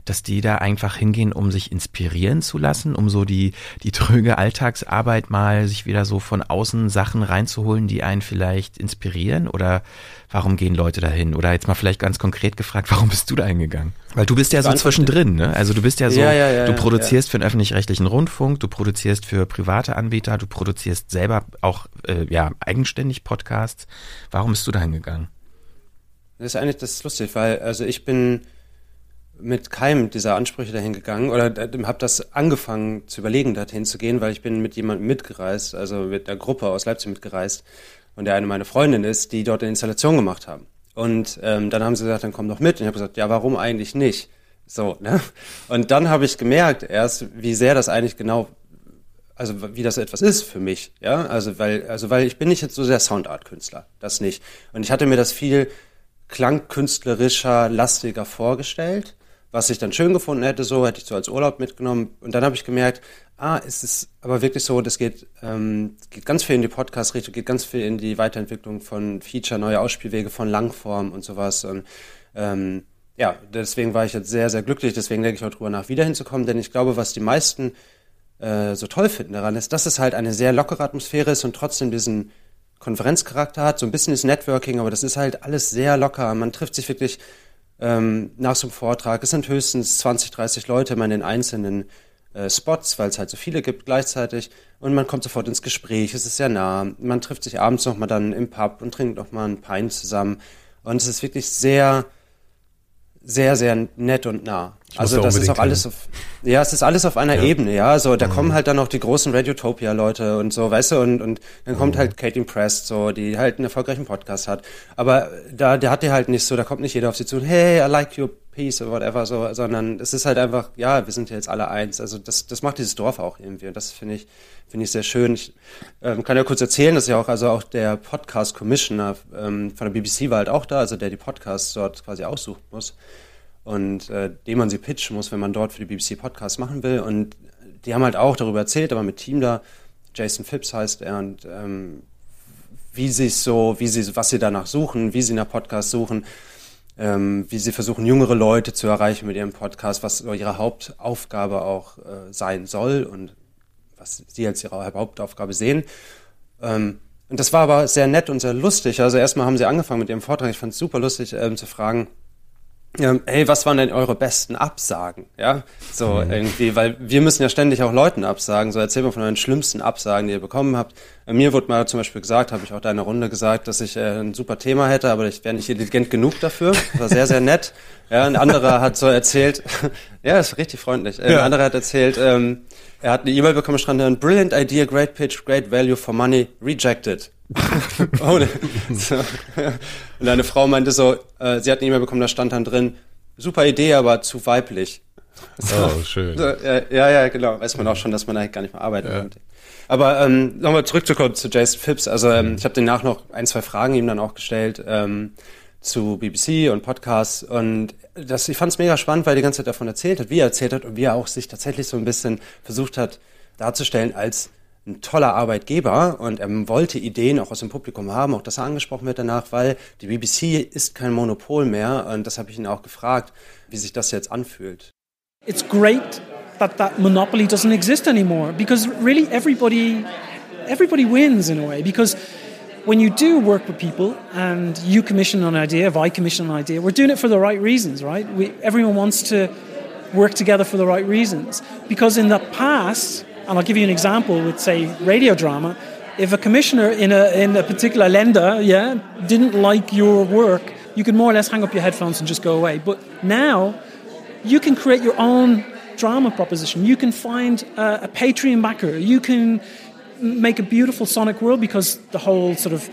dass die da einfach hingehen, um sich inspirieren zu lassen, um so die, die tröge Alltagsarbeit mal sich wieder so von außen Sachen reinzuholen, die einen vielleicht inspirieren? Oder warum gehen Leute dahin? Oder jetzt mal vielleicht ganz konkret gefragt, warum bist du da hingegangen? Weil du bist ja so zwischendrin, ne? Also du bist ja so, Ja, ja, ja, du produzierst für den öffentlich-rechtlichen Rundfunk, du produzierst für private Anbieter, du produzierst selber auch äh, ja eigenständig Podcasts. Warum bist du da hingegangen? Das ist eigentlich das ist lustig, weil also ich bin mit keinem dieser Ansprüche dahin gegangen oder habe das angefangen zu überlegen, dorthin zu gehen, weil ich bin mit jemandem mitgereist, also mit einer Gruppe aus Leipzig mitgereist und der eine meine Freundin ist, die dort eine Installation gemacht haben. Und ähm, dann haben sie gesagt, dann komm doch mit. Und ich habe gesagt, ja, warum eigentlich nicht? So, ne? Und dann habe ich gemerkt erst, wie sehr das eigentlich genau, also wie das etwas ist für mich, ja, also weil, also weil ich bin nicht jetzt so sehr Soundart-Künstler, das nicht. Und ich hatte mir das viel klangkünstlerischer, lastiger vorgestellt, was ich dann schön gefunden hätte, so hätte ich so als Urlaub mitgenommen. Und dann habe ich gemerkt, ah, es ist aber wirklich so, das geht, ähm, geht ganz viel in die Podcast-Richtung, geht ganz viel in die Weiterentwicklung von Feature, neue Ausspielwege von Langform und sowas. Und ähm, ja, deswegen war ich jetzt sehr, sehr glücklich. Deswegen denke ich auch drüber nach, wieder hinzukommen, denn ich glaube, was die meisten äh, so toll finden daran ist, dass es halt eine sehr lockere Atmosphäre ist und trotzdem diesen Konferenzcharakter hat, so ein bisschen ist Networking, aber das ist halt alles sehr locker. Man trifft sich wirklich ähm, nach so einem Vortrag. Es sind höchstens 20, 30 Leute immer in den einzelnen äh, Spots, weil es halt so viele gibt gleichzeitig. Und man kommt sofort ins Gespräch, es ist sehr nah. Man trifft sich abends nochmal dann im Pub und trinkt nochmal ein Pint zusammen. Und es ist wirklich sehr, sehr, sehr nett und nah. muss Also da das ist auch alles auf, ja, es ist alles auf einer Ja. Ebene, ja. Also da kommen halt dann noch die großen Radiotopia-Leute und so, weißt du, und, und dann kommt halt Katie Prest, so, die halt einen erfolgreichen Podcast hat. Aber da, der hat die halt nicht so, da kommt nicht jeder auf sie zu, hey, I like your piece or whatever, so, sondern es ist halt einfach, ja, wir sind jetzt alle eins. Also das, das macht dieses Dorf auch irgendwie. Und das finde ich, finde ich sehr schön. Ich ähm, kann ja kurz erzählen, dass ja auch, also auch der Podcast Commissioner ähm, von der BBC war halt auch da, also der die Podcasts dort quasi aussuchen muss und äh, dem man sie pitchen muss, wenn man dort für die BBC Podcasts machen will. Und die haben halt auch darüber erzählt, aber mit Team da, Jason Phipps heißt er, und ähm, wie sie es so, wie sie, was sie danach suchen, wie sie nach Podcasts suchen, ähm, wie sie versuchen, jüngere Leute zu erreichen mit ihrem Podcast, was ihre Hauptaufgabe auch äh, sein soll und was sie als ihre Hauptaufgabe sehen. Ähm, und das war aber sehr nett und sehr lustig. Also erstmal haben sie angefangen mit ihrem Vortrag. Ich fand es super lustig ähm, zu fragen, ähm, hey, was waren denn eure besten Absagen? Ja, so irgendwie, weil wir müssen ja ständig auch Leuten absagen. So erzähl mal von euren schlimmsten Absagen, die ihr bekommen habt. Äh, mir wurde mal zum Beispiel gesagt, habe ich auch da in der Runde gesagt, dass ich äh, ein super Thema hätte, aber ich wäre nicht intelligent genug dafür. Das war sehr, sehr nett. Ja, ein anderer hat so erzählt, ja, ist richtig freundlich. Ein anderer hat erzählt, ähm, er hat eine E-Mail bekommen, stand dann, brilliant idea, great pitch, great value for money, rejected. oh, ne. so. Und eine Frau meinte so, äh, sie hat eine E-Mail bekommen, da stand dann drin, super Idee, aber zu weiblich. Oh, schön. Ja, ja, ja, genau. Weiß man auch schon, dass man eigentlich gar nicht mehr arbeiten könnte. Aber ähm, nochmal zurückzukommen zu Jason Phipps. Also ähm, ich habe danach noch ein, zwei Fragen ihm dann auch gestellt ähm, zu BBC und Podcasts. Und das, ich fand es mega spannend, weil er die ganze Zeit davon erzählt hat, wie er erzählt hat und wie er auch sich tatsächlich so ein bisschen versucht hat darzustellen als ein toller Arbeitgeber und er wollte Ideen auch aus dem Publikum haben, auch dass er angesprochen wird danach, weil die BBC ist kein Monopol mehr und das habe ich ihn auch gefragt, wie sich das jetzt anfühlt. It's great that that monopoly doesn't exist anymore because really everybody everybody wins in a way because when you do work with people and you commission an idea if i commission an idea we're doing it for the right reasons right? We, everyone wants to work together for the right reasons because in the past and i'll give you an example with say radio drama if a commissioner in a, in a particular lender yeah didn't like your work you could more or less hang up your headphones and just go away. But now you can create your own drama proposition. You can find uh, a Patreon backer. You can make a beautiful sonic world because the whole sort of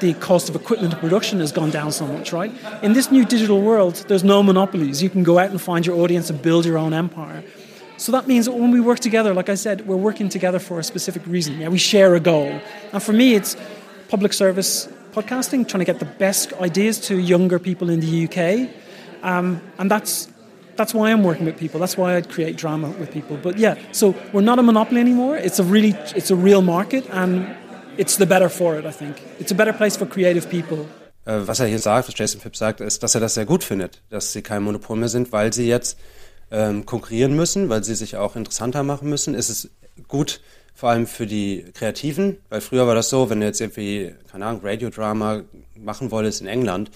the cost of equipment production has gone down so much, right? In this new digital world, there's no monopolies. You can go out and find your audience and build your own empire. So that means that when we work together, like I said, we're working together for a specific reason. Yeah, we share a goal. And for me, it's public service podcasting, trying to get the best ideas to younger people in the UK. Um, and that's that's why I'm working with people. That's why I'd create drama with people. But yeah, so we're not a monopoly anymore. It's a really, it's a real market, and it's the better for it. I think it's a better place for creative people. Äh, was er hier sagt, was Jason Phipps sagt, ist, dass er das sehr gut findet, dass sie kein Monopol mehr sind, weil sie jetzt ähm, konkurrieren müssen, weil sie sich auch interessanter machen müssen. Es ist gut, vor allem für die Kreativen, weil früher war das so, wenn du jetzt irgendwie, keine Ahnung, Radiodrama machen wolltest in England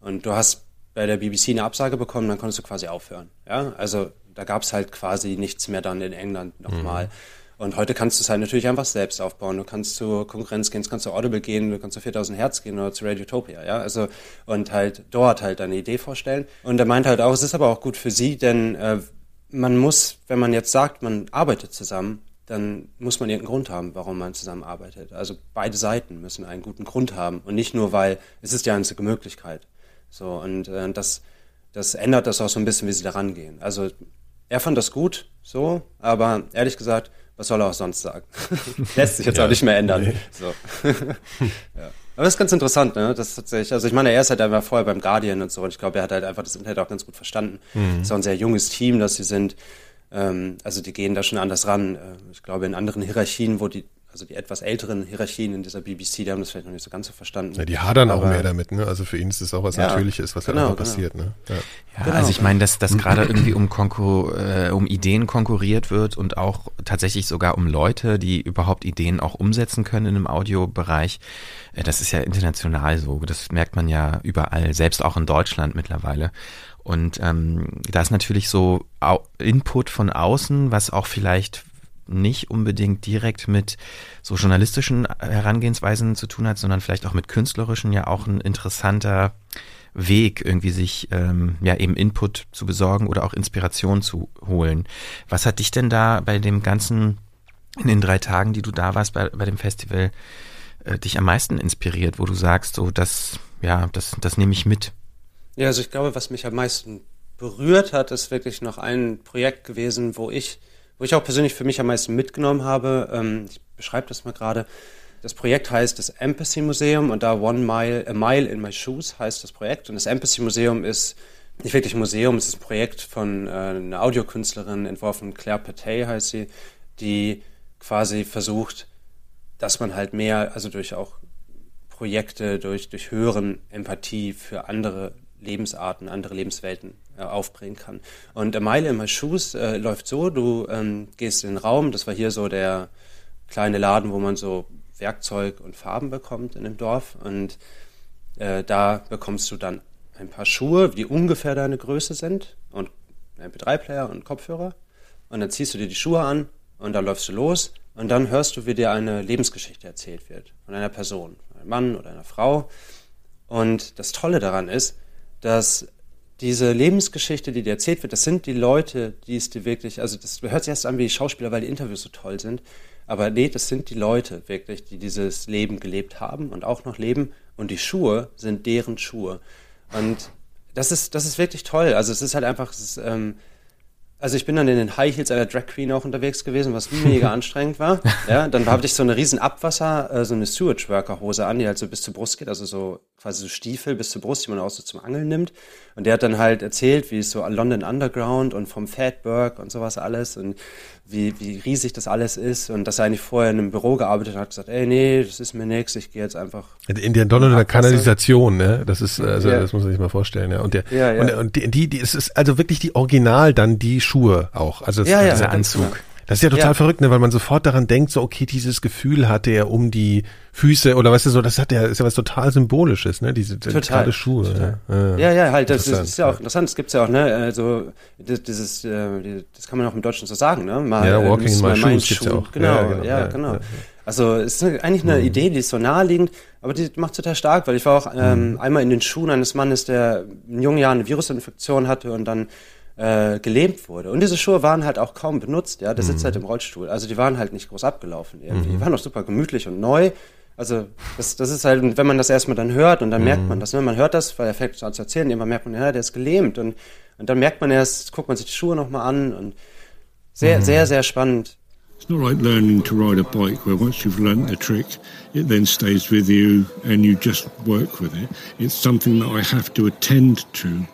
und du hast bei der BBC eine Absage bekommen, dann konntest du quasi aufhören. Ja, also da gab es halt quasi nichts mehr dann in England nochmal. Mhm. Und heute kannst du es halt natürlich einfach selbst aufbauen. Du kannst zur Konkurrenz gehen, du kannst zu Audible gehen, du kannst zu 4000 Hertz gehen oder zu Radiotopia, ja. Also, und halt dort halt deine Idee vorstellen. Und er meint halt auch, es ist aber auch gut für sie, denn äh, man muss, wenn man jetzt sagt, man arbeitet zusammen, dann muss man irgendeinen Grund haben, warum man zusammenarbeitet. Also beide Seiten müssen einen guten Grund haben und nicht nur, weil es ist die einzige Möglichkeit. So, und äh, das, das ändert das auch so ein bisschen, wie sie da rangehen. Also er fand das gut, so, aber ehrlich gesagt, was soll er auch sonst sagen? Lässt sich jetzt ja, auch nicht mehr ändern. Nee. So. ja. Aber das ist ganz interessant, ne? Das tatsächlich, also ich meine, er ist halt einfach vorher beim Guardian und so und ich glaube, er hat halt einfach das Internet auch ganz gut verstanden. Mhm. Das ist auch ein sehr junges Team, das sie sind. Ähm, also die gehen da schon anders ran. Äh, ich glaube, in anderen Hierarchien, wo die also die etwas älteren Hierarchien in dieser BBC, die haben das vielleicht noch nicht so ganz so verstanden. Ja, die hadern Aber, auch mehr damit, ne? Also für ihn ist das auch was ja, Natürliches, was genau, einfach genau. passiert, ne? Ja, ja genau. also ich meine, dass, dass gerade irgendwie um, Konkur äh, um Ideen konkurriert wird und auch tatsächlich sogar um Leute, die überhaupt Ideen auch umsetzen können in einem Audiobereich, äh, das ist ja international so. Das merkt man ja überall, selbst auch in Deutschland mittlerweile. Und ähm, da ist natürlich so Input von außen, was auch vielleicht nicht unbedingt direkt mit so journalistischen Herangehensweisen zu tun hat, sondern vielleicht auch mit künstlerischen ja auch ein interessanter Weg, irgendwie sich ähm, ja eben Input zu besorgen oder auch Inspiration zu holen. Was hat dich denn da bei dem ganzen, in den drei Tagen, die du da warst bei, bei dem Festival, äh, dich am meisten inspiriert, wo du sagst, so das, ja, das, das nehme ich mit? Ja, also ich glaube, was mich am meisten berührt hat, ist wirklich noch ein Projekt gewesen, wo ich wo ich auch persönlich für mich am meisten mitgenommen habe. Ähm, ich beschreibe das mal gerade. Das Projekt heißt das Empathy Museum und da One Mile, A Mile in My Shoes heißt das Projekt. Und das Empathy Museum ist nicht wirklich ein Museum, es ist ein Projekt von äh, einer Audiokünstlerin entworfen, Claire Patey heißt sie, die quasi versucht, dass man halt mehr, also durch auch Projekte, durch, durch Hören Empathie für andere Lebensarten, andere Lebenswelten aufbringen kann. Und A Mile in My Shoes äh, läuft so, du ähm, gehst in den Raum, das war hier so der kleine Laden, wo man so Werkzeug und Farben bekommt in dem Dorf. Und äh, da bekommst du dann ein paar Schuhe, die ungefähr deine Größe sind und ein MP3-Player und Kopfhörer. Und dann ziehst du dir die Schuhe an und dann läufst du los. Und dann hörst du, wie dir eine Lebensgeschichte erzählt wird von einer Person, einem Mann oder einer Frau. Und das Tolle daran ist, dass diese Lebensgeschichte, die dir erzählt wird, das sind die Leute, die es dir wirklich, also das hört sich erst an wie Schauspieler, weil die Interviews so toll sind, aber nee, das sind die Leute wirklich, die dieses Leben gelebt haben und auch noch leben und die Schuhe sind deren Schuhe. Und das ist, das ist wirklich toll. Also es ist halt einfach, es ist, ähm, also ich bin dann in den High Heels einer Drag Queen auch unterwegs gewesen, was mega anstrengend war. Ja, dann habe ich so eine riesen Abwasser, äh, so eine Sewage Worker Hose an, die halt so bis zur Brust geht, also so quasi so Stiefel bis zur Brust, die man auch so zum Angeln nimmt. Und der hat dann halt erzählt, wie es so London Underground und vom Fatberg und sowas alles und wie, wie riesig das alles ist und dass er eigentlich vorher in einem Büro gearbeitet hat, gesagt, ey, nee, das ist mir nix, ich gehe jetzt einfach. In der Londoner Kanalisation, ne? Das ist, also ja. das muss man sich mal vorstellen, ja. Und der, ja, ja. und, und die, die, es ist also wirklich die Original dann die Schuhe auch, also ja, dieser Anzug. Das ist ja total ja. verrückt, ne, weil man sofort daran denkt, so okay, dieses Gefühl hatte er um die Füße oder weißt du so, das hat ja ist ja was total symbolisches, ne, diese total, Schuhe. Total. Ja. ja, ja, halt, das ist, ist, ja auch interessant. Das gibt's ja auch, ne, also dieses, äh, das kann man auch im Deutschen so sagen, ne, mal, ja, Walking in my shoes gibt's ja auch. Genau, ja, genau. Ja, genau. Also es ist eigentlich eine mhm. Idee, die ist so naheliegend, aber die macht total stark, weil ich war auch ähm, mhm. einmal in den Schuhen eines Mannes, der in jungen Jahren eine Virusinfektion hatte und dann äh, gelähmt wurde. Und diese Schuhe waren halt auch kaum benutzt, ja. Der sitzt mhm. halt im Rollstuhl. Also die waren halt nicht groß abgelaufen irgendwie. Mhm. Die waren auch super gemütlich und neu. Also das, das ist halt, wenn man das erstmal dann hört und dann mhm. merkt man das, ne? man hört das, weil er fängt an zu erzählen, irgendwann merkt man, ja, der ist gelähmt und, und dann merkt man erst, guckt man sich die Schuhe nochmal an und sehr, mhm. sehr, sehr spannend. It's not like learning to ride a bike where once you've learnt the trick, it then stays with you and you just work with it. It's something that I have to attend to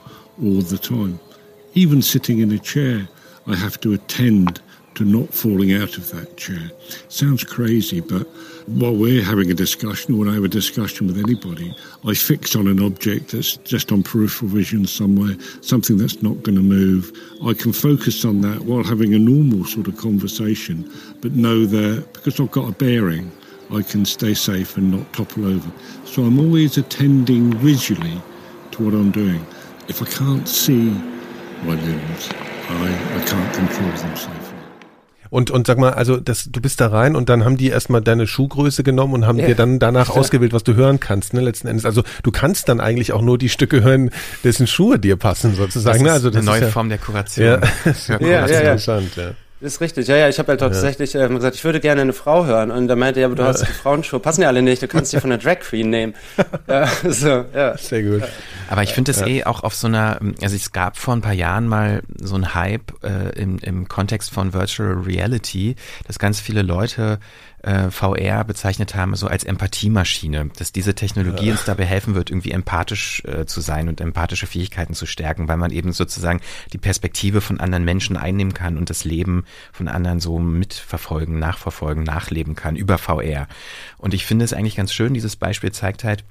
all the time. Even sitting in a chair, I have to attend to not falling out of that chair. Sounds crazy, but while we're having a discussion, or when I have a discussion with anybody, I fix on an object that's just on peripheral vision somewhere, something that's not going to move. I can focus on that while having a normal sort of conversation, but know that because I've got a bearing, I can stay safe and not topple over. So I'm always attending visually to what I'm doing. If I can't see Und, und sag mal, also das, du bist da rein und dann haben die erstmal deine Schuhgröße genommen und haben Ja. dir dann danach ausgewählt, was du hören kannst, ne, letzten Endes. Also du kannst dann eigentlich auch nur die Stücke hören, dessen Schuhe dir passen, sozusagen. Das ne? Also das eine neue ist ja, Form der Kuration. Ja, Ja. Ja, das ja, ist ja. interessant, ja. Das ist richtig, ja, ja. Ich habe halt tatsächlich ähm, gesagt, ich würde gerne eine Frau hören. Und er meinte, ja, aber du hast die Frauenschuhe, passen ja alle nicht, du kannst die von der Drag Queen nehmen. ja, so, ja. Sehr gut. Aber ich finde es eh auch auf so einer, also es gab vor ein paar Jahren mal so ein Hype äh, im, im Kontext von Virtual Reality, dass ganz viele Leute äh, VR bezeichnet haben, so als Empathiemaschine, dass diese Technologie uns dabei helfen wird, irgendwie empathisch äh, zu sein und empathische Fähigkeiten zu stärken, weil man eben sozusagen die Perspektive von anderen Menschen einnehmen kann und das Leben von anderen so mitverfolgen, nachverfolgen, nachleben kann über VR. Und ich finde es eigentlich ganz schön, dieses Beispiel zeigt halt,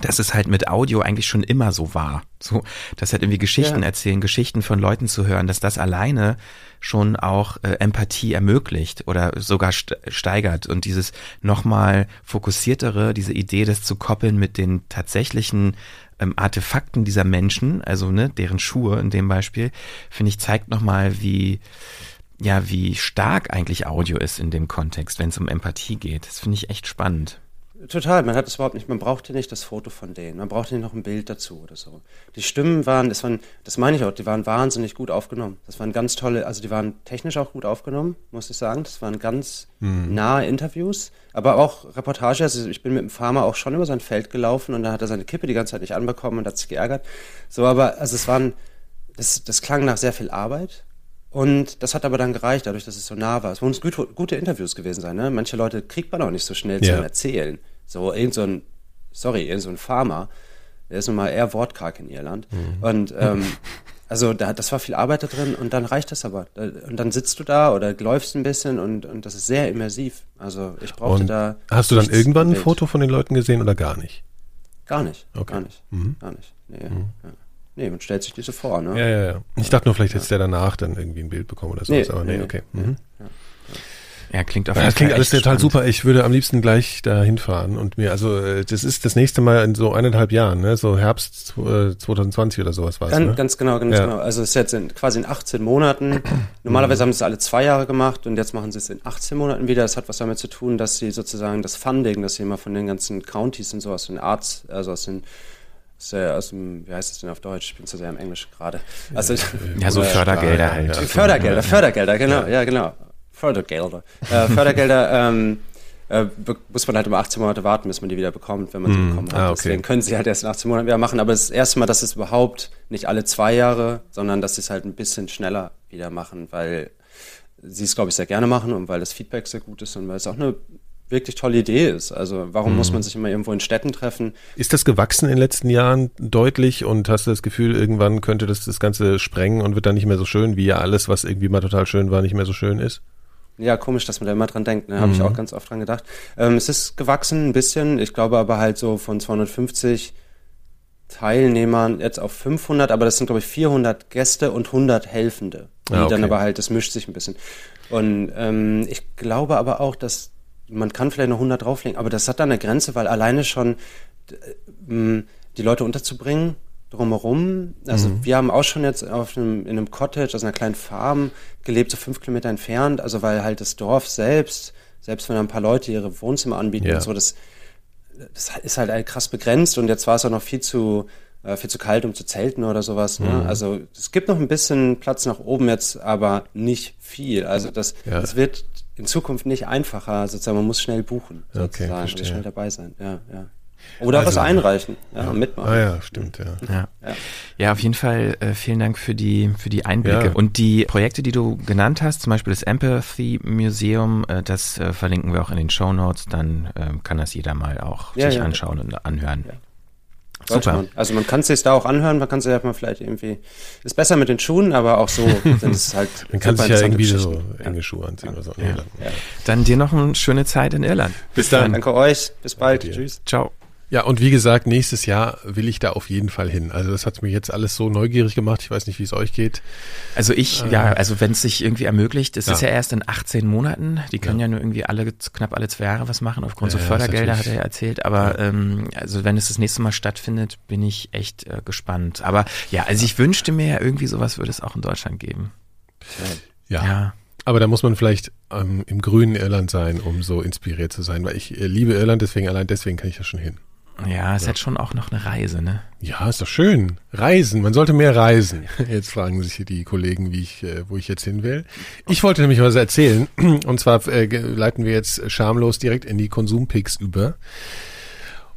dass es halt mit Audio eigentlich schon immer so war. So, dass halt irgendwie Geschichten Ja. erzählen, Geschichten von Leuten zu hören, dass das alleine schon auch äh, Empathie ermöglicht oder sogar st steigert und dieses nochmal fokussiertere, diese Idee, das zu koppeln mit den tatsächlichen ähm, Artefakten dieser Menschen, also ne, deren Schuhe in dem Beispiel, finde ich, zeigt nochmal, wie ja, wie stark eigentlich Audio ist in dem Kontext, wenn es um Empathie geht. Das finde ich echt spannend. Total, man hat es überhaupt nicht, man brauchte nicht das Foto von denen, man brauchte nicht noch ein Bild dazu oder so. Die Stimmen waren, das waren, das meine ich auch, die waren wahnsinnig gut aufgenommen. Das waren ganz tolle, also die waren technisch auch gut aufgenommen, muss ich sagen. Das waren ganz nahe Interviews, aber auch Reportage. Also ich bin mit dem Farmer auch schon über sein Feld gelaufen und da hat er seine Kippe die ganze Zeit nicht anbekommen und hat sich geärgert. So, aber also es waren, das, das klang nach sehr viel Arbeit. Und das hat aber dann gereicht, dadurch, dass es so nah war. Es wurden gute, gute Interviews gewesen sein. Ne? Manche Leute kriegt man auch nicht so schnell Ja. zum Erzählen. So irgend so ein, sorry, irgend so ein Farmer, der ist nun mal eher wortkarg in Irland. Mhm. Und ähm, also da, das war viel Arbeit da drin und dann reicht das aber. Und dann sitzt du da oder läufst ein bisschen und, und das ist sehr immersiv. Also ich brauchte Und da. hast du dann irgendwann ein. Foto von den Leuten gesehen oder gar nicht? Gar nicht. Okay. Gar nicht. Mhm. Gar nicht. Nee, ja. nee, man stellt sich diese vor, ne? Ja, ja, ja. Ich dachte nur, vielleicht hättest du ja danach dann irgendwie ein Bild bekommen oder sowas, Nee, aber nee, nee, okay. Mhm. Ja, klingt auf Ja, jeden das klingt Fall alles total spannend. super. Ich würde am liebsten gleich da hinfahren und mir, also äh, das ist das nächste Mal in so eineinhalb Jahren, ne? So Herbst äh, 2020 oder sowas war es, Ganz, ne? ganz genau, ganz Ja. genau. Also es ist jetzt in, quasi in 18 Monaten. Normalerweise haben sie es alle zwei Jahre gemacht und jetzt machen sie es in 18 Monaten wieder. Das hat was damit zu tun, dass sie sozusagen das Funding, das sie immer von den ganzen Counties und so aus den Arts, also aus den aus, dem, wie heißt das denn auf Deutsch? Ich bin zu sehr im Englisch gerade. Also, Ja, so äh, Fördergelder ja, halt. ja. Fördergelder, Fördergelder, genau, ja, genau. Fördergelder. Äh, Fördergelder, ähm, äh, muss man halt immer 18 Monate warten, bis man die wieder bekommt, wenn man sie bekommen hat. Ah, okay. Deswegen können sie halt erst in 18 Monaten wieder machen. Aber das erste Mal, dass es überhaupt nicht alle zwei Jahre, sondern dass sie es halt ein bisschen schneller wieder machen, weil sie es, glaube ich, sehr gerne machen und weil das Feedback sehr gut ist und weil es auch eine wirklich tolle Idee ist. Also warum muss man sich immer irgendwo in Städten treffen? Ist das gewachsen in den letzten Jahren deutlich und hast du das Gefühl, irgendwann könnte das das Ganze sprengen und wird dann nicht mehr so schön, wie ja alles, was irgendwie mal total schön war, nicht mehr so schön ist? Ja, komisch, dass man da immer dran denkt. Ne? Habe Mhm. ich auch ganz oft dran gedacht. Ähm, es ist gewachsen ein bisschen. Ich glaube aber halt so von 250 Teilnehmern jetzt auf 500, aber das sind glaube ich 400 Gäste und 100 Helfende. Die Ah, okay. dann aber halt, das mischt sich ein bisschen. Und ähm, ich glaube aber auch, dass man kann vielleicht noch 100 drauflegen, aber das hat dann eine Grenze, weil alleine schon ähm, die Leute unterzubringen drumherum. Also Mhm. wir haben auch schon jetzt auf einem, in einem Cottage, also einer kleinen Farm gelebt, so fünf Kilometer entfernt. Also weil halt das Dorf selbst, selbst wenn ein paar Leute ihre Wohnzimmer anbieten Ja. und so, das, das ist halt krass begrenzt und jetzt war es auch noch viel zu äh, viel zu kalt, um zu zelten oder sowas. Ne? Mhm. Also es gibt noch ein bisschen Platz nach oben jetzt, aber nicht viel. Also das, Ja. das wird in Zukunft nicht einfacher, sozusagen. Man muss schnell buchen, Okay, sozusagen, verstehe. oder schnell dabei sein. Ja, ja. Oder Also- was einreichen, ja, und mitmachen. Ah ja, stimmt, ja. Ja. Ja. ja, auf jeden Fall äh, vielen Dank für die, für die Einblicke. Ja. Und die Projekte, die du genannt hast, zum Beispiel das Empathy Museum, äh, das äh, verlinken wir auch in den Show Notes, dann ähm, kann das jeder mal auch Ja, sich ja. anschauen und anhören. Ja. Sollte Super. Man. Also man kann es sich da auch anhören, man kann sich ja mal vielleicht irgendwie, ist besser mit den Schuhen, aber auch so, dann ist es halt. Man kann sich ja irgendwie so enge Schuhe anziehen oder so. Ja. dann- Dann dir noch eine schöne Zeit in Irland. Bis dann. Danke euch, bis bald, tschüss. Ciao. Ja, und wie gesagt, nächstes Jahr will ich da auf jeden Fall hin. Also das hat mich jetzt alles so neugierig gemacht. Ich weiß nicht, wie es euch geht. Also ich, ja, also wenn es sich irgendwie ermöglicht, es Ja. ist ja erst in 18 Monaten, die können ja, nur irgendwie alle, knapp alle zwei Jahre was machen, aufgrund Ja, so ja, Fördergelder, hat er ja erzählt, aber ähm, also wenn es das nächste Mal stattfindet, bin ich echt äh, gespannt. Aber ja, also ich wünschte mir ja irgendwie sowas würde es auch in Deutschland geben. Ja. Ja. Aber da muss man vielleicht ähm, im grünen Irland sein, um so inspiriert zu sein, weil ich äh, liebe Irland, deswegen allein deswegen kann ich da schon hin. Ja, es hat schon auch noch eine Reise, ne? Ja, ist doch schön. Reisen, man sollte mehr reisen. Jetzt fragen sich die Kollegen, wie ich, äh, wo ich jetzt hin will. Ich wollte nämlich was erzählen. Und zwar äh, leiten wir jetzt schamlos direkt in die Konsumpicks über.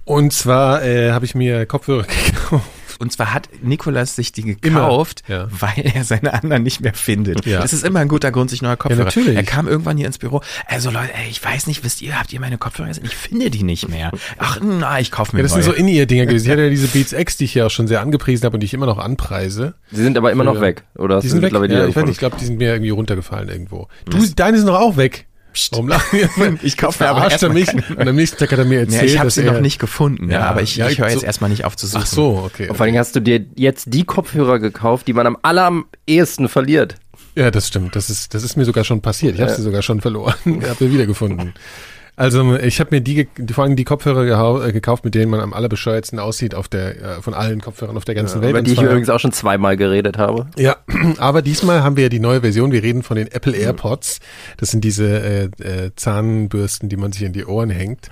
Und zwar äh, habe ich mir Kopfhörer gekauft. Und zwar hat Nikolas sich die gekauft, ja. weil er seine anderen nicht mehr findet. Ja. Das ist immer ein guter Grund, sich neue Kopfhörer. natürlich. Er kam irgendwann hier ins Büro. Also Leute, ey, ich weiß nicht, wisst ihr, habt ihr meine Kopfhörer gesehen? Ich finde die nicht mehr. Ach, na, ich kaufe mir Ja, das neue. sind so In-Ear-Dinger gewesen. Ich hatte ja diese Beats X, die ich ja auch schon sehr angepriesen habe und die ich immer noch anpreise. Sie sind aber immer noch Ja. weg. Oder Die du sind weg. mittlerweile Ja, wieder ich weiß nicht, ich glaube, die sind mir irgendwie runtergefallen irgendwo. Du, deine sind doch auch weg. Warum lachen wir? Ich kaufe mir aber er erstmal mich. Und am nächsten Tag hat er mir ja, erzählt, ich habe sie noch nicht gefunden, ja, Ja, aber ich, ja, ich höre so- jetzt erstmal nicht auf zu suchen. Ach so, okay. Und vor allen Dingen hast du dir jetzt die Kopfhörer gekauft, die man am aller am ehesten verliert. Ja, das stimmt. Das ist, das ist mir sogar schon passiert. Ich habe sie sogar schon verloren. Ich habe sie wiedergefunden. Also ich habe mir die, vor allem die Kopfhörer äh, gekauft, mit denen man am allerbescheuertsten aussieht auf der, äh, von allen Kopfhörern auf der ganzen Welt. Über die ich übrigens auch schon zweimal geredet habe. Ja, aber diesmal haben wir ja die neue Version. Wir reden von den Apple AirPods. Das sind diese äh, äh, Zahnbürsten, die man sich in die Ohren hängt.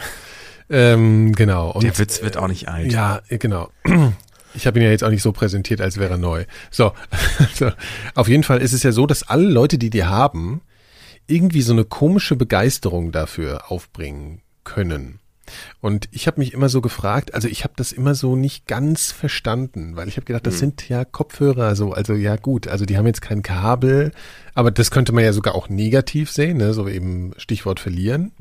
Ähm, genau. Und, Der Witz wird auch nicht alt. Ja, äh, genau. Ich habe ihn ja jetzt auch nicht so präsentiert, als wäre er neu. So, also, auf jeden Fall ist es ja so, dass alle Leute, die die haben, irgendwie so eine komische Begeisterung dafür aufbringen können. Und ich habe mich immer so gefragt, also ich habe das immer so nicht ganz verstanden, weil ich habe gedacht, das sind ja Kopfhörer, so also ja gut, also die haben jetzt kein Kabel, aber das könnte man ja sogar auch negativ sehen, ne? so eben Stichwort verlieren.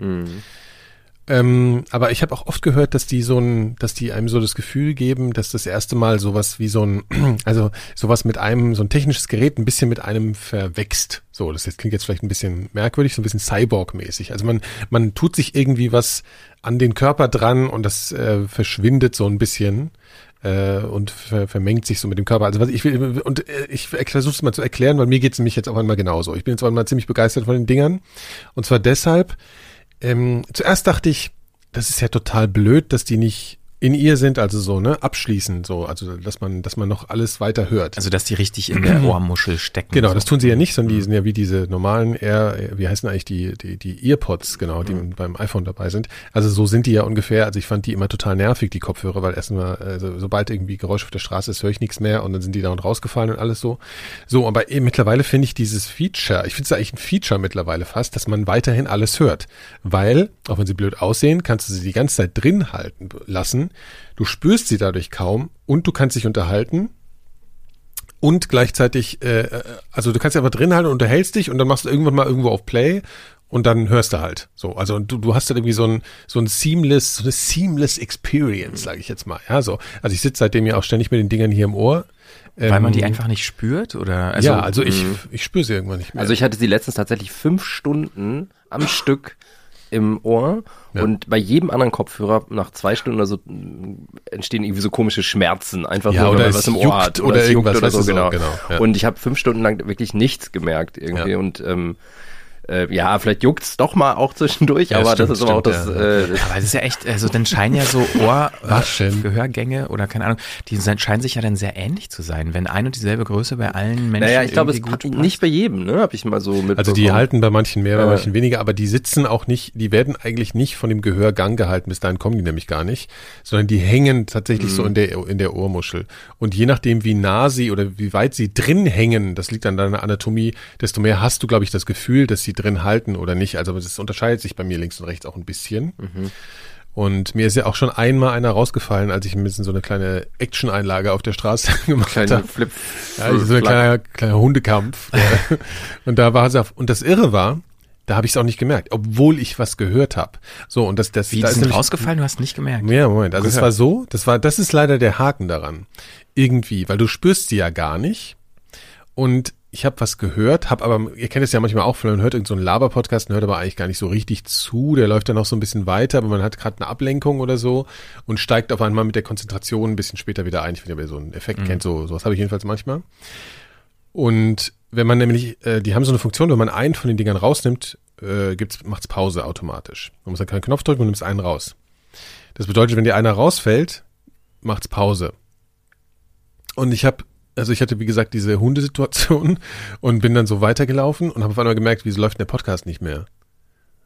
Ähm, aber ich habe auch oft gehört, dass die so ein, dass die einem so das Gefühl geben, dass das erste Mal sowas wie so ein, also sowas mit einem, so ein technisches Gerät ein bisschen mit einem verwächst. So, das jetzt klingt jetzt vielleicht ein bisschen merkwürdig, so ein bisschen Cyborg-mäßig. Also man, man tut sich irgendwie was an den Körper dran und das äh, verschwindet so ein bisschen äh, und ver vermengt sich so mit dem Körper. Also was ich will, und äh, ich versuche es mal zu erklären, weil mir geht es nämlich jetzt auch einmal genauso. Ich bin jetzt auch einmal ziemlich begeistert von den Dingern. Und zwar deshalb, ähm, zuerst dachte ich, das ist ja total blöd, dass die nicht in ihr sind, also so, ne, abschließen, so, also dass man, dass man noch alles weiter hört. Also, dass die richtig in der Ohrmuschel stecken. Genau, so. das tun sie ja nicht, sondern die sind ja wie diese normalen Air, wie heißen eigentlich die, die, die Earpods, genau, die beim iPhone dabei sind. Also so sind die ja ungefähr, also ich fand die immer total nervig, die Kopfhörer, weil erstmal, also sobald irgendwie Geräusch auf der Straße ist, höre ich nichts mehr und dann sind die da und rausgefallen und alles so. So, aber eben mittlerweile finde ich dieses Feature, ich finde es eigentlich ein Feature mittlerweile fast, dass man weiterhin alles hört. Weil, auch wenn sie blöd aussehen, kannst du sie die ganze Zeit drin halten lassen. Du spürst sie dadurch kaum und du kannst dich unterhalten und gleichzeitig, äh, äh, also du kannst ja einfach drin halten und unterhältst dich und dann machst du irgendwann mal irgendwo auf Play und dann hörst du halt. So, also du, du hast dann irgendwie so ein so ein seamless, so eine seamless Experience, sage ich jetzt mal. Ja, so. Also ich sitze seitdem ja auch ständig mit den Dingern hier im Ohr. Weil man die Ähm, einfach nicht spürt oder also, ja, also ich, ich spüre sie irgendwann nicht mehr. Also ich hatte sie letztens tatsächlich fünf Stunden am Stück im Ohr Ja. und bei jedem anderen Kopfhörer nach zwei Stunden oder so entstehen irgendwie so komische Schmerzen, einfach Ja, nur, oder wenn man es was im Ohr hat oder juckt irgendwas, oder so, du, so, genau. genau, ja. Und ich habe fünf Stunden lang wirklich nichts gemerkt irgendwie und ähm, äh, ja, vielleicht juckt's doch mal auch zwischendurch, Ja, aber stimmt, das ist aber auch das, stimmt, äh, Aber das ist ja echt, also dann scheinen ja so Ohr, Waschen. äh, Gehörgänge oder keine Ahnung, die sind, scheinen sich ja dann sehr ähnlich zu sein, wenn ein und dieselbe Größe bei allen Menschen naja, ich glaube, es gut pa- nicht bei jedem, ne, habe ich mal so mit. Also die halten bei manchen mehr, bei Ja. manchen weniger, aber die sitzen auch nicht, die werden eigentlich nicht von dem Gehörgang gehalten, bis dahin kommen die nämlich gar nicht, sondern die hängen tatsächlich Mhm. so in der, in der Ohrmuschel. Und je nachdem, wie nah sie oder wie weit sie drin hängen, das liegt an deiner Anatomie, desto mehr hast du, glaube ich, das Gefühl, dass sie drin halten oder nicht. Also das unterscheidet sich bei mir links und rechts auch ein bisschen. Mhm. Und mir ist ja auch schon einmal einer rausgefallen, als ich ein bisschen so eine kleine Action-Einlage auf der Straße gemacht kleine habe. Flip. Ja, so ein kleiner, kleiner Hundekampf. Und da war es auf, und das Irre war, Da habe ich es auch nicht gemerkt, obwohl ich was gehört habe. So und das das Wie, da ist nämlich- rausgefallen, du hast nicht gemerkt. Ja, Moment. Also es Gehört. war so, das war, das ist leider der Haken daran. Irgendwie, weil du spürst sie ja gar nicht. Und ich habe was gehört, habe aber, ihr kennt es ja manchmal auch, man hört irgendeinen so einen Laber-Podcast und hört aber eigentlich gar nicht so richtig zu. Der läuft dann noch so ein bisschen weiter, aber man hat gerade eine Ablenkung oder so und steigt auf einmal mit der Konzentration ein bisschen später wieder ein. Ich finde, wer so einen Effekt kennt, so sowas habe ich jedenfalls manchmal. Und wenn man nämlich, äh, die haben so eine Funktion, wenn man einen von den Dingern rausnimmt, äh, gibt's, macht's Pause automatisch. Man muss dann keinen Knopf drücken und nimmst einen raus. Das bedeutet, wenn dir einer rausfällt, macht's Pause. Und ich habe, also ich hatte wie gesagt diese Hundesituation und bin dann so weitergelaufen und habe auf einmal gemerkt, wieso läuft denn der Podcast nicht mehr?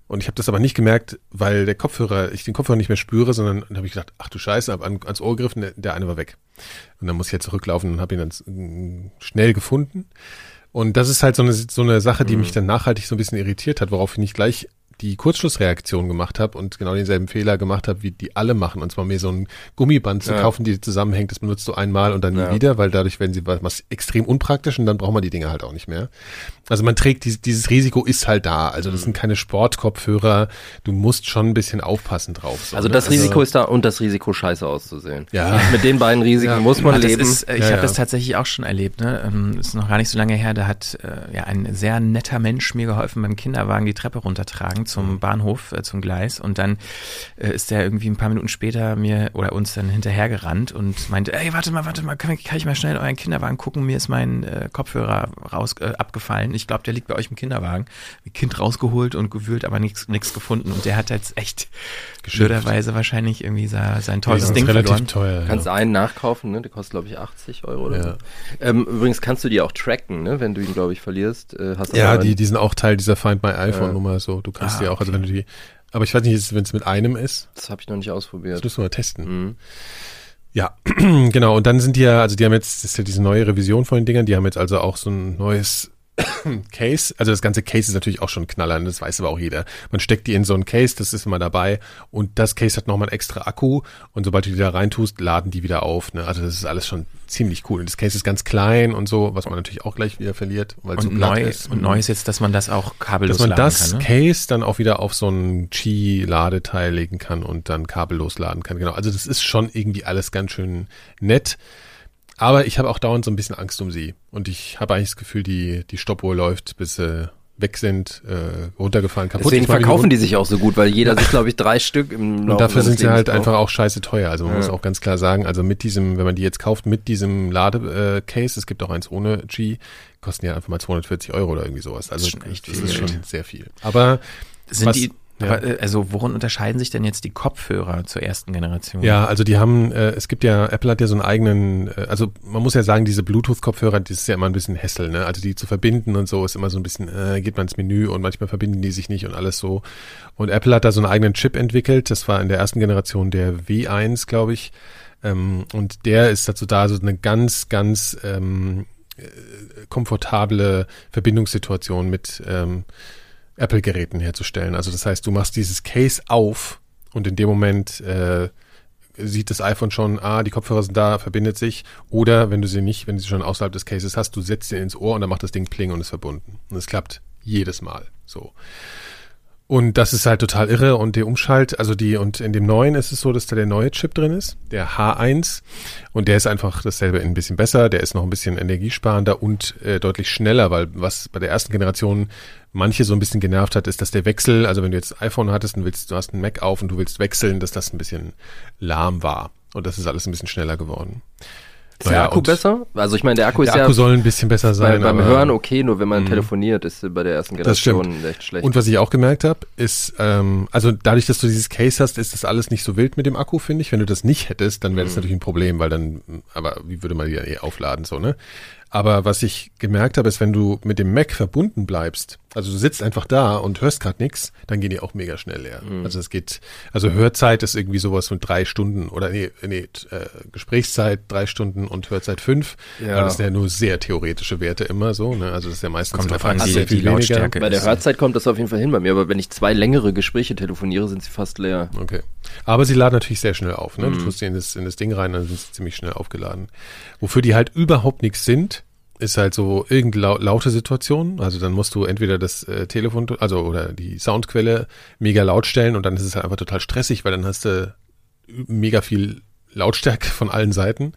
Und ich habe das aber nicht gemerkt, weil der Kopfhörer, ich den Kopfhörer nicht mehr spüre, sondern dann habe ich gedacht, ach du Scheiße, hab an, ans Ohr gegriffen, der, der eine war weg. Und dann muss ich jetzt zurücklaufen und habe ihn dann mm, schnell gefunden. Und das ist halt so eine, so eine Sache, die mich dann nachhaltig so ein bisschen irritiert hat, worauf ich nicht gleich die Kurzschlussreaktion gemacht habe und genau denselben Fehler gemacht habe, wie die alle machen. Und zwar mir so ein Gummiband zu Ja. kaufen, die zusammenhängt, das benutzt du einmal und dann nie Ja. wieder, weil dadurch werden sie was, was extrem unpraktisch und dann braucht man die Dinge halt auch nicht mehr. Also man trägt dieses, dieses Risiko ist halt da. Also Mhm. das sind keine Sportkopfhörer. Du musst schon ein bisschen aufpassen drauf. So, Also ne? das Risiko ist da und das Risiko scheiße auszusehen. Ja. Mit den beiden Risiken muss man Ach, leben. ist, ich Ja, habe ja. das tatsächlich auch schon erlebt. Ne? Ähm, ist noch gar nicht so lange her. Da hat äh, ja ein sehr netter Mensch mir geholfen beim Kinderwagen die Treppe runtertragen zum Mhm. Bahnhof, äh, zum Gleis. Und dann äh, ist der irgendwie ein paar Minuten später mir oder uns dann hinterhergerannt und meinte, ey, warte mal, warte mal, kann, ich- kann ich mal schnell in euren Kinderwagen gucken? Mir ist mein äh, Kopfhörer raus äh, abgefallen. Ich glaube, der liegt bei euch im Kinderwagen. Kind rausgeholt und gewühlt, aber nichts nichts gefunden. Und der hat jetzt echt geschürderweise wahrscheinlich irgendwie sa- sein Ja, teures das ist Ding relativ verloren. teuer. Kannst ja. einen nachkaufen, ne? Der kostet, glaube ich, 80 Euro oder Ja. so. Ähm, übrigens kannst du die auch tracken, ne? Wenn du ihn, glaube ich, verlierst. Äh, hast Ja, aber die, die sind auch Teil dieser Find My iPhone Nummer so. Du kannst Ah, die auch, also wenn du die, aber ich weiß nicht, wenn es mit einem ist, Das habe ich noch nicht das ausprobiert. müssen wir mal testen. Mhm. Ja, genau. Und dann sind die ja, also die haben jetzt, das ist ja diese neue Revision von den Dingern, die haben jetzt also auch so ein neues Case. Also das ganze Case ist natürlich auch schon ein Knaller, das weiß aber auch jeder. Man steckt die in so ein Case, das ist immer dabei und das Case hat nochmal einen extra Akku und sobald du die da reintust, laden die wieder auf. Ne? Also das ist alles schon ziemlich cool. Und das Case ist ganz klein und so, was man natürlich auch gleich wieder verliert, weil es so neu, ist. und neu ist jetzt, dass man das auch kabellos dass man laden das kann. Ne? Case dann auch wieder auf so ein Qi-Ladeteil legen kann und dann kabellos laden kann. Genau. Also das ist schon irgendwie alles ganz schön nett. Aber ich habe auch dauernd so ein bisschen Angst um sie. Und ich habe eigentlich das Gefühl, die, die Stoppuhr läuft, bis sie weg sind, äh, runtergefallen, kaputt. Deswegen verkaufen die sich auch so gut, weil jeder sich, glaube ich, drei Stück im und Laufe dafür seines sind sie halt Lebens einfach auch scheiße teuer. Also man Ja. muss auch ganz klar sagen, also mit diesem, wenn man die jetzt kauft, mit diesem Lade-Case, es gibt auch eins ohne G, kosten ja einfach mal 240 Euro oder irgendwie sowas. Also Das ist echt das viel ist schon sehr viel. Aber Sind was- die, ja. aber, äh, also worin unterscheiden sich denn jetzt die Kopfhörer zur ersten Generation? Ja, also die haben, äh, es gibt ja, Apple hat ja so einen eigenen, äh, also man muss ja sagen, diese Bluetooth-Kopfhörer, das ist ja immer ein bisschen Hassel, ne? Also die zu verbinden und so ist immer so ein bisschen, äh, geht man ins Menü und manchmal verbinden die sich nicht und alles so. Und Apple hat da so einen eigenen Chip entwickelt, das war in der ersten Generation der W1, glaube ich. Ähm, und der ist dazu da, so eine ganz, ganz ähm, äh, komfortable Verbindungssituation mit ähm, Apple-Geräten herzustellen. Also das heißt, du machst dieses Case auf und in dem Moment äh, sieht das iPhone schon, ah, die Kopfhörer sind da, verbindet sich. Oder wenn du sie nicht, wenn du sie schon außerhalb des Cases hast, du setzt sie ins Ohr und dann macht das Ding Pling und ist verbunden. Und es klappt jedes Mal so. Und das ist halt total irre und der Umschalt, also die, und in dem neuen ist es so, dass da der neue Chip drin ist, der H1. Und der ist einfach dasselbe ein bisschen besser, der ist noch ein bisschen energiesparender und äh, deutlich schneller, weil was bei der ersten Generation manche so ein bisschen genervt hat, ist, dass der Wechsel, also wenn du jetzt iPhone hattest und willst, du hast einen Mac auf und du willst wechseln, dass das ein bisschen lahm war. Und das ist alles ein bisschen schneller geworden. Ist der Akku besser? Also ich meine, der Akku Der ist Akku ja soll ein bisschen besser bei, sein. beim aber- Hören okay, nur wenn man telefoniert, ist bei der ersten. Generation echt schlecht. Und was ich auch gemerkt habe, ist, ähm, also dadurch, dass du dieses Case hast, ist das alles nicht so wild mit dem Akku, finde ich. Wenn du das nicht hättest, dann wäre das natürlich ein Problem, weil dann, aber wie würde man die ja eh aufladen, so, ne? Aber was ich gemerkt habe, ist, wenn du mit dem Mac verbunden bleibst, also du sitzt einfach da und hörst gerade nichts, dann gehen die auch mega schnell leer. Also es geht, also Hörzeit ist irgendwie sowas von drei Stunden oder nee, nee, äh, Gesprächszeit drei Stunden und Hörzeit fünf. Ja. Aber das sind ja nur sehr theoretische Werte immer so, ne? Also das ist ja meistens Kommt der drauf an, sehr viel die weniger. Lautstärke. bei der Hörzeit kommt das auf jeden Fall hin bei mir, aber wenn ich zwei längere Gespräche telefoniere, sind sie fast leer. Okay. Aber sie laden natürlich sehr schnell auf. Mhm. Ne? Du tust sie in das, in das Ding rein, dann sind sie ziemlich schnell aufgeladen. Wofür die halt überhaupt nichts sind, ist halt so irgendeine lau laute Situation. Also dann musst du entweder das äh, Telefon, also oder die Soundquelle mega laut stellen und dann ist es halt einfach total stressig, weil dann hast du mega viel Lautstärke von allen Seiten.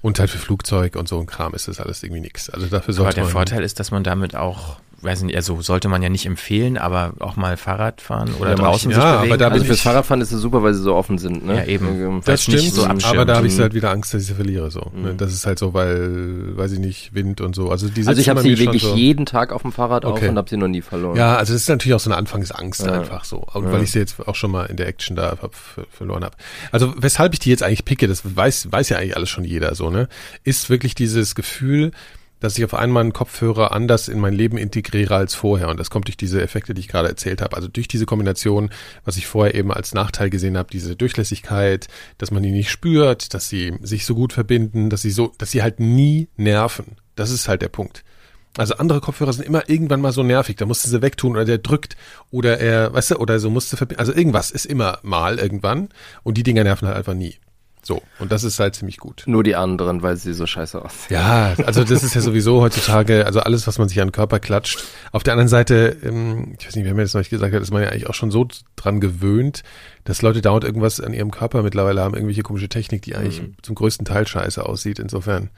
Und halt für Flugzeug und so ein Kram ist das alles irgendwie nix. Also dafür Aber sollte der man. Vorteil ist, dass man damit auch, weiß nicht, also sollte man ja nicht empfehlen, aber auch mal Fahrrad fahren oder Ja, draußen ich- sich ja, bewegen. aber da Also bin fürs Fahrradfahren ist es super, weil sie so offen sind. Ne? Ja, eben. Ähm, Das nicht stimmt, so aber da habe ich Mhm. halt wieder Angst, dass ich sie verliere. So. Ne? Das ist halt so, weil, weiß ich nicht, Wind und so. Also, die Also ich habe sie wirklich so. jeden Tag auf dem Fahrrad auf Okay. und habe sie noch nie verloren. Ja, also das ist natürlich auch so eine Anfangsangst Ja. einfach so. Und weil ich sie jetzt auch schon mal in der Action da hab, ver- verloren habe. Also weshalb ich die jetzt eigentlich picke, das weiß, weiß ja eigentlich alles schon jeder so, ne? Ist wirklich dieses Gefühl, dass ich auf einmal einen Kopfhörer anders in mein Leben integriere als vorher. Und das kommt durch diese Effekte, die ich gerade erzählt habe. Also durch diese Kombination, was ich vorher eben als Nachteil gesehen habe, diese Durchlässigkeit, dass man die nicht spürt, dass sie sich so gut verbinden, dass sie so, dass sie halt nie nerven. Das ist halt der Punkt. Also andere Kopfhörer sind immer irgendwann mal so nervig, da musst du sie wegtun oder der drückt oder er, weißt du, oder so musst du verbinden. Also irgendwas ist immer mal irgendwann und die Dinger nerven halt einfach nie. So, und das ist halt ziemlich gut. Nur die anderen, weil sie so scheiße aussehen. Ja, also das ist ja sowieso heutzutage, also alles, was man sich an den Körper klatscht. Auf der anderen Seite, ähm, ich weiß nicht, wer mir das noch nicht gesagt hat, ist man ja eigentlich auch schon so dran gewöhnt, dass Leute dauernd irgendwas an ihrem Körper mittlerweile haben, irgendwelche komische Technik, die eigentlich zum größten Teil scheiße aussieht. Insofern,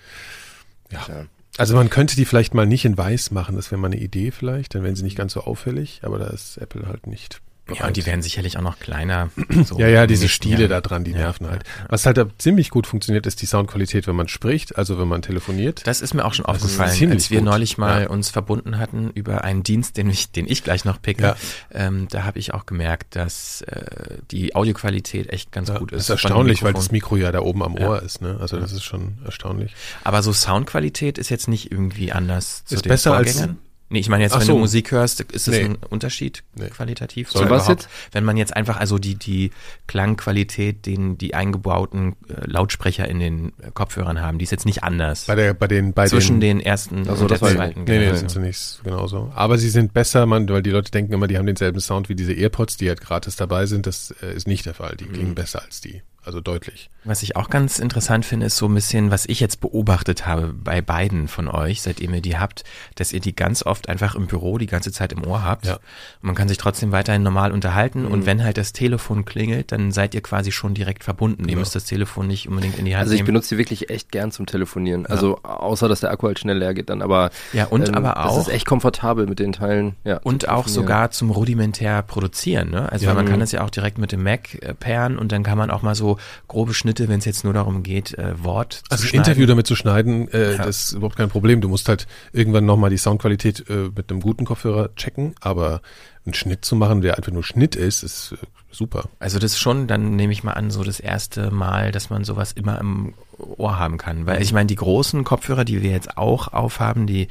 ja. Ja. Also man könnte die vielleicht mal nicht in weiß machen, das wäre mal eine Idee vielleicht, dann wären sie nicht ganz so auffällig, aber da ist Apple halt nicht. Ja, und die werden sicherlich auch noch kleiner. so Ja, ja, diese Stile Jahr. da dran, die Ja, nerven halt. ja. Was halt da ziemlich gut funktioniert, ist die Soundqualität, wenn man spricht, also wenn man telefoniert. Das ist mir auch schon Das ist aufgefallen, als wir gut. neulich mal uns verbunden hatten über einen Dienst, den ich, den ich gleich noch picke. Ähm, da habe ich auch gemerkt, dass äh, die Audioqualität echt ganz gut das ist. ist von dem erstaunlich, weil das. Mikro ja da oben am. Ohr ist, ne? Also das ist schon erstaunlich. Aber so Soundqualität ist jetzt nicht irgendwie anders zu Ist den besser als- Vorgängern? Nee, ich meine jetzt, Ach wenn so. du Musik hörst, ist das Nee. ein Unterschied Nee. qualitativ? Oder was jetzt? Wenn man jetzt einfach also die, die Klangqualität, den die eingebauten äh, Lautsprecher in den äh, Kopfhörern haben, die ist jetzt nicht anders. Bei der, bei den, bei zwischen den, den ersten Also, und der zweiten. Nee, nee, sind sie nicht genauso. Aber sie sind besser, man, weil die Leute denken immer, die haben denselben Sound wie diese Earpods, die halt gratis dabei sind. Das äh, ist nicht der Fall. Die Mhm. klingen besser als die. Also deutlich. Was ich auch ganz interessant finde, ist so ein bisschen, was ich jetzt beobachtet habe bei beiden von euch, seitdem ihr die habt, dass ihr die ganz oft einfach im Büro die ganze Zeit im Ohr habt. Ja. Und man kann sich trotzdem weiterhin normal unterhalten und wenn halt das Telefon klingelt, dann seid ihr quasi schon direkt verbunden. Ihr Genau. müsst das Telefon nicht unbedingt in die Hand Also ich nehmen. benutze die wirklich echt gern zum Telefonieren. Also außer, dass der Akku halt schnell leer geht dann. Aber Ja, und ähm, aber auch- Das ist echt komfortabel mit den Teilen. Ja, Und auch sogar zum rudimentär produzieren. Ne? Also Ja. weil man kann Mhm. das ja auch direkt mit dem Mac äh, pairen und dann kann man auch mal so grobe Schnitte, wenn es jetzt nur darum geht, äh, Wort Also zu ein schneiden. Interview damit zu schneiden, äh, Ja. das ist überhaupt kein Problem. Du musst halt irgendwann nochmal die Soundqualität äh, mit einem guten Kopfhörer checken, aber einen Schnitt zu machen, der einfach nur Schnitt ist, ist äh, super. Also das ist schon, dann nehme ich mal an, so das erste Mal, dass man sowas immer im Ohr haben kann. Weil ich meine, die großen Kopfhörer, die wir jetzt auch aufhaben, die,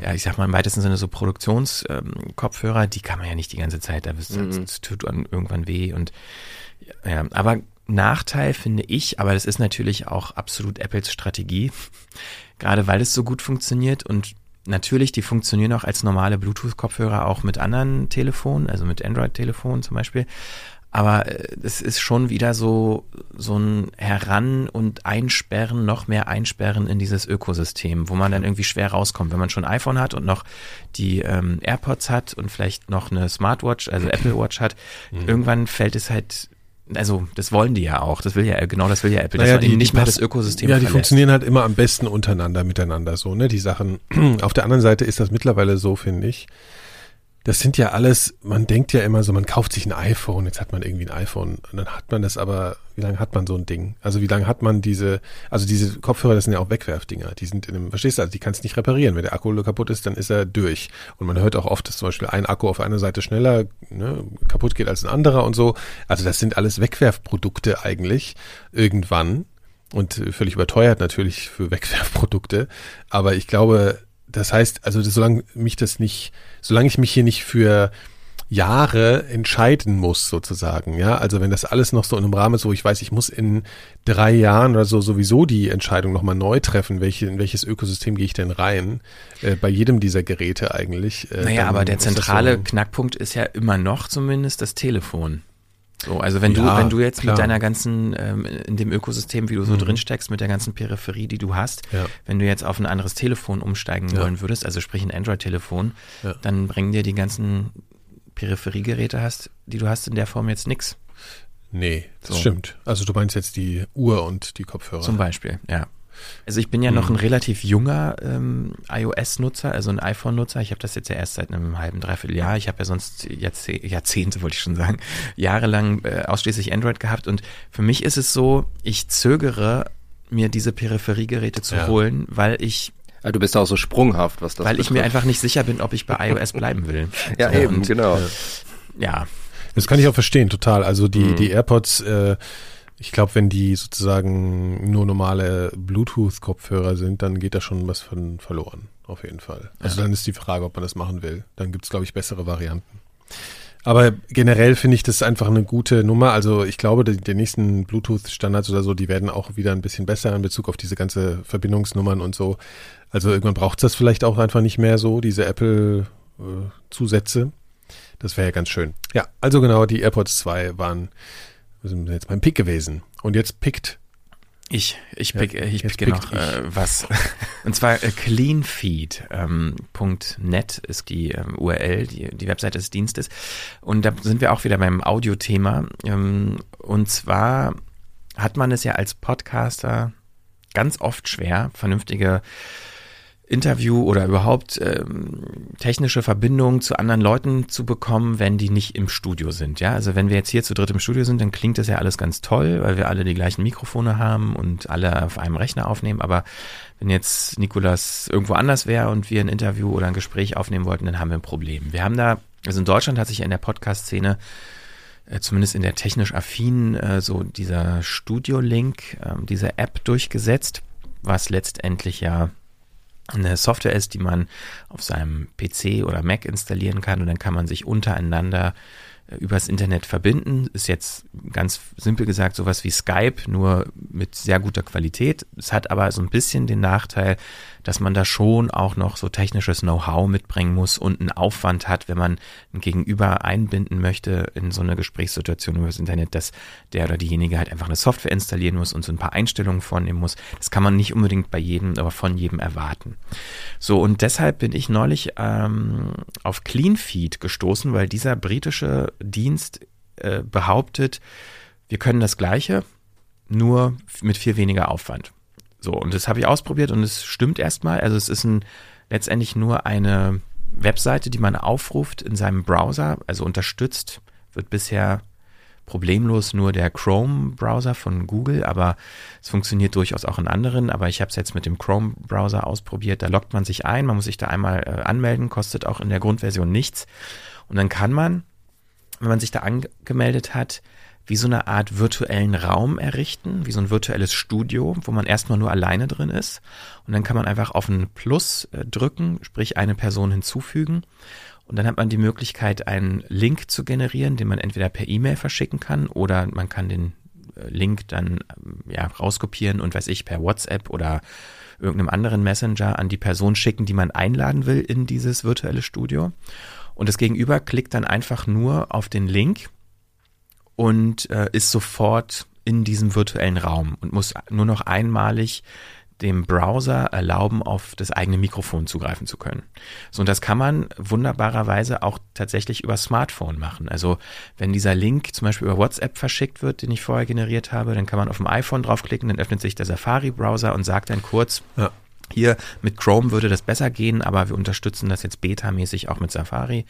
ja, ich sag mal im weitesten Sinne so Produktionskopfhörer, die kann man ja nicht die ganze Zeit, da Mhm. tut irgendwann weh und ja, aber Nachteil finde ich, aber das ist natürlich auch absolut Apples Strategie, gerade weil es so gut funktioniert und natürlich, die funktionieren auch als normale Bluetooth-Kopfhörer auch mit anderen Telefonen, also mit Android-Telefonen zum Beispiel. Aber äh, es ist schon wieder so, so ein Heran- und Einsperren, noch mehr Einsperren in dieses Ökosystem, wo man dann irgendwie schwer rauskommt. Wenn man schon ein iPhone hat und noch die ähm, AirPods hat und vielleicht noch eine Smartwatch, also Apple Watch hat, irgendwann fällt es halt, also das wollen die ja auch, das will ja, genau das will ja Apple, dass man ihnen nicht mehr das Ökosystem Ja, die verlässt. funktionieren halt immer am besten untereinander, miteinander so, ne, die Sachen. Auf der anderen Seite ist das mittlerweile so, finde ich. Das sind ja alles, man denkt ja immer so, man kauft sich ein iPhone, jetzt hat man irgendwie ein iPhone und dann hat man das aber, wie lange hat man so ein Ding? Also wie lange hat man diese, also diese Kopfhörer, das sind ja auch Wegwerfdinger, die sind in einem, verstehst du, also die kannst du nicht reparieren. Wenn der Akku kaputt ist, dann ist er durch. Und man hört auch oft, dass zum Beispiel ein Akku auf einer Seite schneller ne, kaputt geht als ein anderer und so. Also das sind alles Wegwerfprodukte eigentlich irgendwann und völlig überteuert natürlich für Wegwerfprodukte. Aber ich glaube, das heißt, also das, solange mich das nicht, solange ich mich hier nicht für Jahre entscheiden muss, sozusagen, ja. Also wenn das alles noch so in einem Rahmen ist, wo ich weiß, ich muss in drei Jahren oder so sowieso die Entscheidung nochmal neu treffen, welche, in welches Ökosystem gehe ich denn rein, äh, bei jedem dieser Geräte eigentlich. Äh, Naja, aber der zentrale so- Knackpunkt ist ja immer noch zumindest das Telefon. So, also wenn Ja, du, wenn du jetzt klar. mit deiner ganzen, ähm, in dem Ökosystem, wie du so Mhm. drin steckst, mit der ganzen Peripherie, die du hast, Ja. wenn du jetzt auf ein anderes Telefon umsteigen Ja. wollen würdest, also sprich ein Android-Telefon, dann bringen dir die ganzen Peripheriegeräte hast, die du hast in der Form jetzt nix. Nee, das So. stimmt. Also du meinst jetzt die Uhr und die Kopfhörer. Zum Beispiel, ja. Also ich bin ja Mhm. noch ein relativ junger ähm, iOS-Nutzer, also ein iPhone-Nutzer. Ich habe das jetzt ja erst seit einem halben, dreiviertel Jahr. Ich habe ja sonst Jahrzeh Jahrzehnte, wollte ich schon sagen, jahrelang äh, ausschließlich Android gehabt. Und für mich ist es so, ich zögere, mir diese Peripheriegeräte zu Ja. holen, weil ich, Ah, du bist auch so sprunghaft, was das weil ich mir betrifft. einfach nicht sicher bin, ob ich bei iOS bleiben will. Ja, So, eben, und, genau. Ja, Das kann ich auch verstehen, total. Also die, Mhm. die AirPods, äh, ich glaube, wenn die sozusagen nur normale Bluetooth-Kopfhörer sind, dann geht da schon was von verloren, auf jeden Fall. Also dann ist die Frage, ob man das machen will. Dann gibt's glaube ich, bessere Varianten. Aber generell finde ich das einfach eine gute Nummer. Also ich glaube, die, die nächsten Bluetooth-Standards oder so, die werden auch wieder ein bisschen besser in Bezug auf diese ganze Verbindungsnummern und so. Also irgendwann braucht das vielleicht auch einfach nicht mehr so, diese Apple-Zusätze. Das wäre ja ganz schön. Ja, also genau, die AirPods 2 waren wir sind jetzt beim Pick gewesen. Und jetzt pickt Ich, ich Ja, pick, äh, ich picke pickt noch äh, was. Und zwar äh, cleanfeed.net ähm, ist die ähm, URL, die, die Webseite des Dienstes. Und da sind wir auch wieder beim Audiothema. Ähm, und zwar hat man es ja als Podcaster ganz oft schwer, vernünftige Interview oder überhaupt ähm, technische Verbindungen zu anderen Leuten zu bekommen, wenn die nicht im Studio sind. Ja, also wenn wir jetzt hier zu dritt im Studio sind, dann klingt das ja alles ganz toll, weil wir alle die gleichen Mikrofone haben und alle auf einem Rechner aufnehmen. Aber wenn jetzt Nikolas irgendwo anders wäre und wir ein Interview oder ein Gespräch aufnehmen wollten, dann haben wir ein Problem. Wir haben da, also in Deutschland hat sich in der Podcast-Szene äh, zumindest in der technisch affinen, äh, so dieser Studio-Link, ähm, diese App durchgesetzt, was letztendlich ja eine Software ist, die man auf seinem PC oder Mac installieren kann und dann kann man sich untereinander äh, übers Internet verbinden. Ist jetzt ganz simpel gesagt sowas wie Skype, nur mit sehr guter Qualität. Es hat aber so ein bisschen den Nachteil, dass man da schon auch noch so technisches Know-how mitbringen muss und einen Aufwand hat, wenn man ein Gegenüber einbinden möchte in so eine Gesprächssituation über das Internet, dass der oder diejenige halt einfach eine Software installieren muss und so ein paar Einstellungen vornehmen muss. Das kann man nicht unbedingt bei jedem, aber von jedem erwarten. So, und deshalb bin ich neulich ähm, auf CleanFeed gestoßen, weil dieser britische Dienst äh, behauptet, wir können das Gleiche, nur mit viel weniger Aufwand. So, und das habe ich ausprobiert und es stimmt erstmal. Also es ist ein, letztendlich nur eine Webseite, die man aufruft in seinem Browser, also unterstützt, wird bisher problemlos nur der Chrome-Browser von Google, aber es funktioniert durchaus auch in anderen. Aber ich habe es jetzt mit dem Chrome-Browser ausprobiert. Da loggt man sich ein, man muss sich da einmal äh, anmelden, kostet auch in der Grundversion nichts. Und dann kann man, wenn man sich da angemeldet hat, wie so eine Art virtuellen Raum errichten, wie so ein virtuelles Studio, wo man erstmal nur alleine drin ist. Und dann kann man einfach auf ein Plus äh, drücken, sprich eine Person hinzufügen. Und dann hat man die Möglichkeit, einen Link zu generieren, den man entweder per E-Mail verschicken kann oder man kann den äh, Link dann ähm, ja, rauskopieren und weiß ich, per WhatsApp oder irgendeinem anderen Messenger an die Person schicken, die man einladen will in dieses virtuelle Studio. Und das Gegenüber klickt dann einfach nur auf den Link und äh, ist sofort in diesem virtuellen Raum und muss nur noch einmalig dem Browser erlauben, auf das eigene Mikrofon zugreifen zu können. So, und das kann man wunderbarerweise auch tatsächlich über Smartphone machen. Also, wenn dieser Link zum Beispiel über WhatsApp verschickt wird, den ich vorher generiert habe, dann kann man auf dem iPhone draufklicken, dann öffnet sich der Safari-Browser und sagt dann kurz, Ja. hier mit Chrome würde das besser gehen, aber wir unterstützen das jetzt betamäßig auch mit Safari.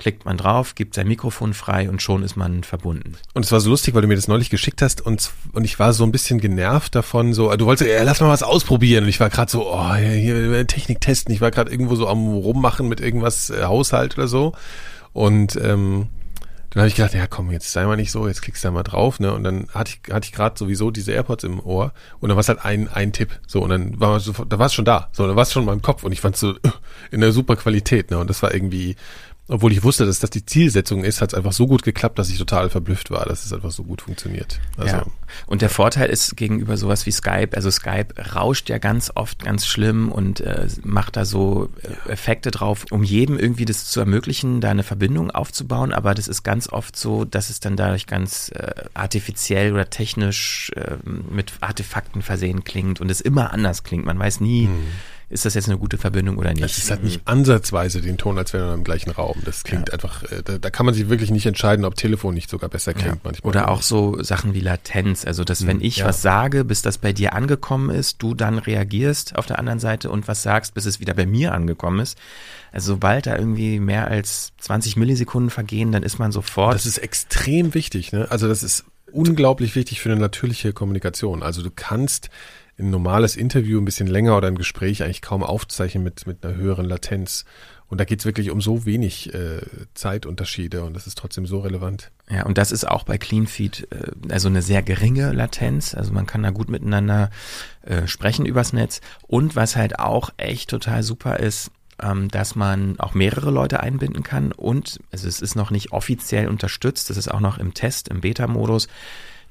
Klickt man drauf, gibt sein Mikrofon frei und schon ist man verbunden. Und es war so lustig, weil du mir das neulich geschickt hast und, und ich war so ein bisschen genervt davon, so, du wolltest, ja, lass mal was ausprobieren und ich war gerade so, oh, hier, Technik testen, ich war gerade irgendwo so am rummachen mit irgendwas, äh, Haushalt oder so und ähm, dann habe ich gedacht, ja komm, jetzt sei mal nicht so, jetzt klickst du da mal drauf, ne? Und dann hatte ich, hatte ich gerade sowieso diese AirPods im Ohr und dann war es halt ein, ein Tipp. So, und dann war es sofort, da war es schon da. So, da war es schon in meinem Kopf und ich fand so äh, in der super Qualität, ne? Und das war irgendwie, obwohl ich wusste, dass das die Zielsetzung ist, hat es einfach so gut geklappt, dass ich total verblüfft war, dass es einfach so gut funktioniert. Also, ja. Und der Vorteil ist gegenüber sowas wie Skype, also Skype rauscht ja ganz oft ganz schlimm und äh, macht da so äh, Effekte drauf, um jedem irgendwie das zu ermöglichen, da eine Verbindung aufzubauen, aber das ist ganz oft so, dass es dann dadurch ganz äh, artifiziell oder technisch äh, mit Artefakten versehen klingt und es immer anders klingt. Man weiß nie, Hm. Ist das jetzt eine gute Verbindung oder nicht. Es halt nicht ansatzweise den Ton, als wäre man im gleichen Raum. Das klingt einfach, äh, da, da kann man sich wirklich nicht entscheiden, ob Telefon nicht sogar besser klingt Ja. manchmal. Oder auch so Sachen wie Latenz, also dass wenn ich ja. was sage, bis das bei dir angekommen ist, du dann reagierst auf der anderen Seite und was sagst, bis es wieder bei mir angekommen ist. Also sobald da irgendwie mehr als 20 Millisekunden vergehen, dann ist man sofort. Das ist extrem wichtig, ne? Also das ist unglaublich wichtig für eine natürliche Kommunikation. Also du kannst ein normales Interview ein bisschen länger oder ein Gespräch eigentlich kaum aufzeichnen mit, mit einer höheren Latenz. Und da geht's wirklich um so wenig äh, Zeitunterschiede und das ist trotzdem so relevant. Ja, und das ist auch bei CleanFeed äh, also eine sehr geringe Latenz. Also man kann da gut miteinander äh, sprechen übers Netz. Und was halt auch echt total super ist, ähm, dass man auch mehrere Leute einbinden kann. Und also es ist noch nicht offiziell unterstützt, das ist auch noch im Test, im Beta-Modus,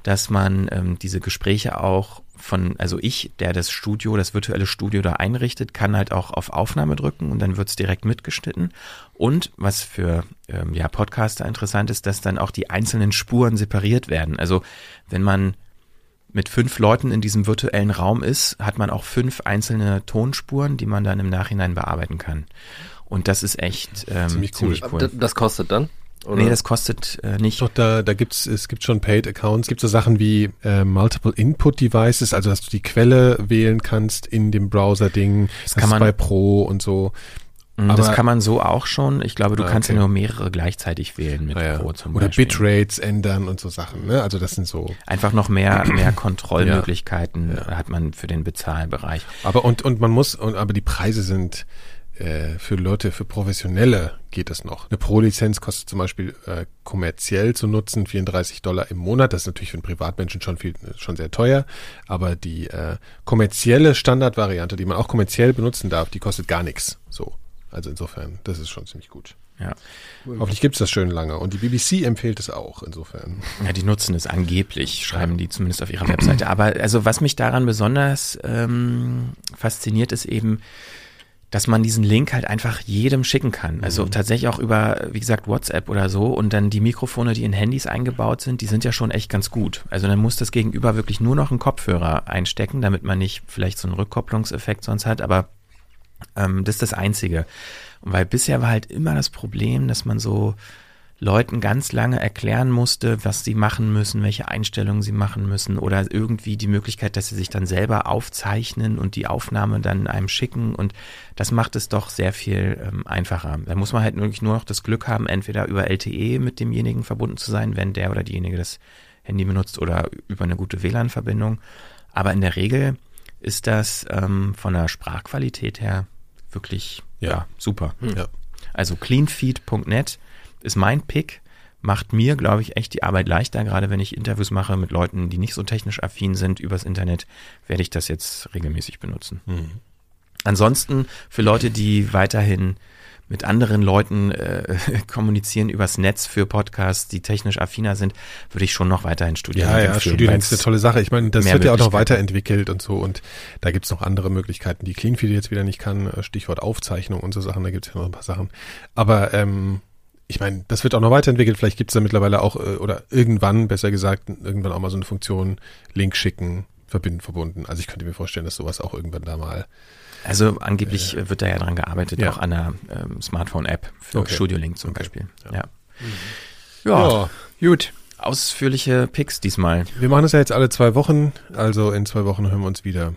dass man ähm, diese Gespräche auch von, also ich, der das Studio, das virtuelle Studio da einrichtet, kann halt auch auf Aufnahme drücken und dann wird's direkt mitgeschnitten. Und was für ähm, ja, Podcaster interessant ist, dass dann auch die einzelnen Spuren separiert werden. Also wenn man mit fünf Leuten in diesem virtuellen Raum ist, hat man auch fünf einzelne Tonspuren, die man dann im Nachhinein bearbeiten kann. Und das ist echt ähm, Ziemlich ziemlich, cool. cool. D- Das kostet dann? Oder? Nee, das kostet äh, nicht. Doch, da, da gibt's, es gibt schon Paid Accounts, es gibt so Sachen wie äh, Multiple Input Devices, also dass du die Quelle wählen kannst in dem Browser-Ding, das kann ist man- bei Pro und so. Mm, das kann man so auch schon. Ich glaube, du Ah, kannst ja okay. nur mehrere gleichzeitig wählen mit Naja. Pro zum Oder Beispiel. Bitrates ändern und so Sachen, ne? Also das sind so. Einfach noch mehr, mehr Kontrollmöglichkeiten hat man für den Bezahlbereich. Aber und, und man muss, und, aber die Preise sind äh, für Leute, für Professionelle geht es noch. Eine Pro-Lizenz kostet zum Beispiel äh, kommerziell zu nutzen 34 Dollar im Monat. Das ist natürlich für einen Privatmenschen schon viel, schon sehr teuer. Aber die äh, kommerzielle Standardvariante, die man auch kommerziell benutzen darf, die kostet gar nichts. So. Also insofern, das ist schon ziemlich gut. Ja. Hoffentlich gibt's das schön lange. Und die BBC empfiehlt es auch, insofern. Ja, die nutzen es angeblich, schreiben die zumindest auf ihrer Webseite. Aber also was mich daran besonders ähm, fasziniert, ist eben, dass man diesen Link halt einfach jedem schicken kann. Also tatsächlich auch über, wie gesagt, WhatsApp oder so. Und dann die Mikrofone, die in Handys eingebaut sind, die sind ja schon echt ganz gut. Also dann muss das Gegenüber wirklich nur noch einen Kopfhörer einstecken, damit man nicht vielleicht so einen Rückkopplungseffekt sonst hat. Aber ähm, das ist das Einzige. Und weil bisher war halt immer das Problem, dass man so Leuten ganz lange erklären musste, was sie machen müssen, welche Einstellungen sie machen müssen oder irgendwie die Möglichkeit, dass sie sich dann selber aufzeichnen und die Aufnahme dann einem schicken und das macht es doch sehr viel ähm, einfacher. Da muss man halt wirklich nur noch das Glück haben, entweder über LTE mit demjenigen verbunden zu sein, wenn der oder diejenige das Handy benutzt oder über eine gute WLAN-Verbindung. Aber in der Regel ist das ähm, von der Sprachqualität her wirklich ja, Ja. super. Ja. Also cleanfeed.net ist mein Pick. Macht mir, glaube ich, echt die Arbeit leichter, gerade wenn ich Interviews mache mit Leuten, die nicht so technisch affin sind übers Internet, werde ich das jetzt regelmäßig benutzen. Ansonsten für Leute, die weiterhin mit anderen Leuten äh, kommunizieren übers Netz für Podcasts, die technisch affiner sind, würde ich schon noch weiterhin studieren. Ja, ja, Studium ist eine tolle Sache. Ich meine, das wird ja auch noch weiterentwickelt und so. Und da gibt's noch andere Möglichkeiten, die Cleanfeed jetzt wieder nicht kann. Stichwort Aufzeichnung und so Sachen. Da gibt's ja noch ein paar Sachen. Aber ähm, ich meine, das wird auch noch weiterentwickelt. Vielleicht gibt's da mittlerweile auch, äh, oder irgendwann, besser gesagt, irgendwann auch mal so eine Funktion, Link schicken, verbinden, verbunden. Also ich könnte mir vorstellen, dass sowas auch irgendwann da mal. Also angeblich äh, wird da ja dran gearbeitet, Ja. auch an einer ähm, Smartphone-App für Okay. Studio Link zum Okay. Beispiel. Ja. Ja. Ja. gut. Ausführliche Picks diesmal. Wir machen das ja jetzt alle zwei Wochen. Also in zwei Wochen hören wir uns wieder.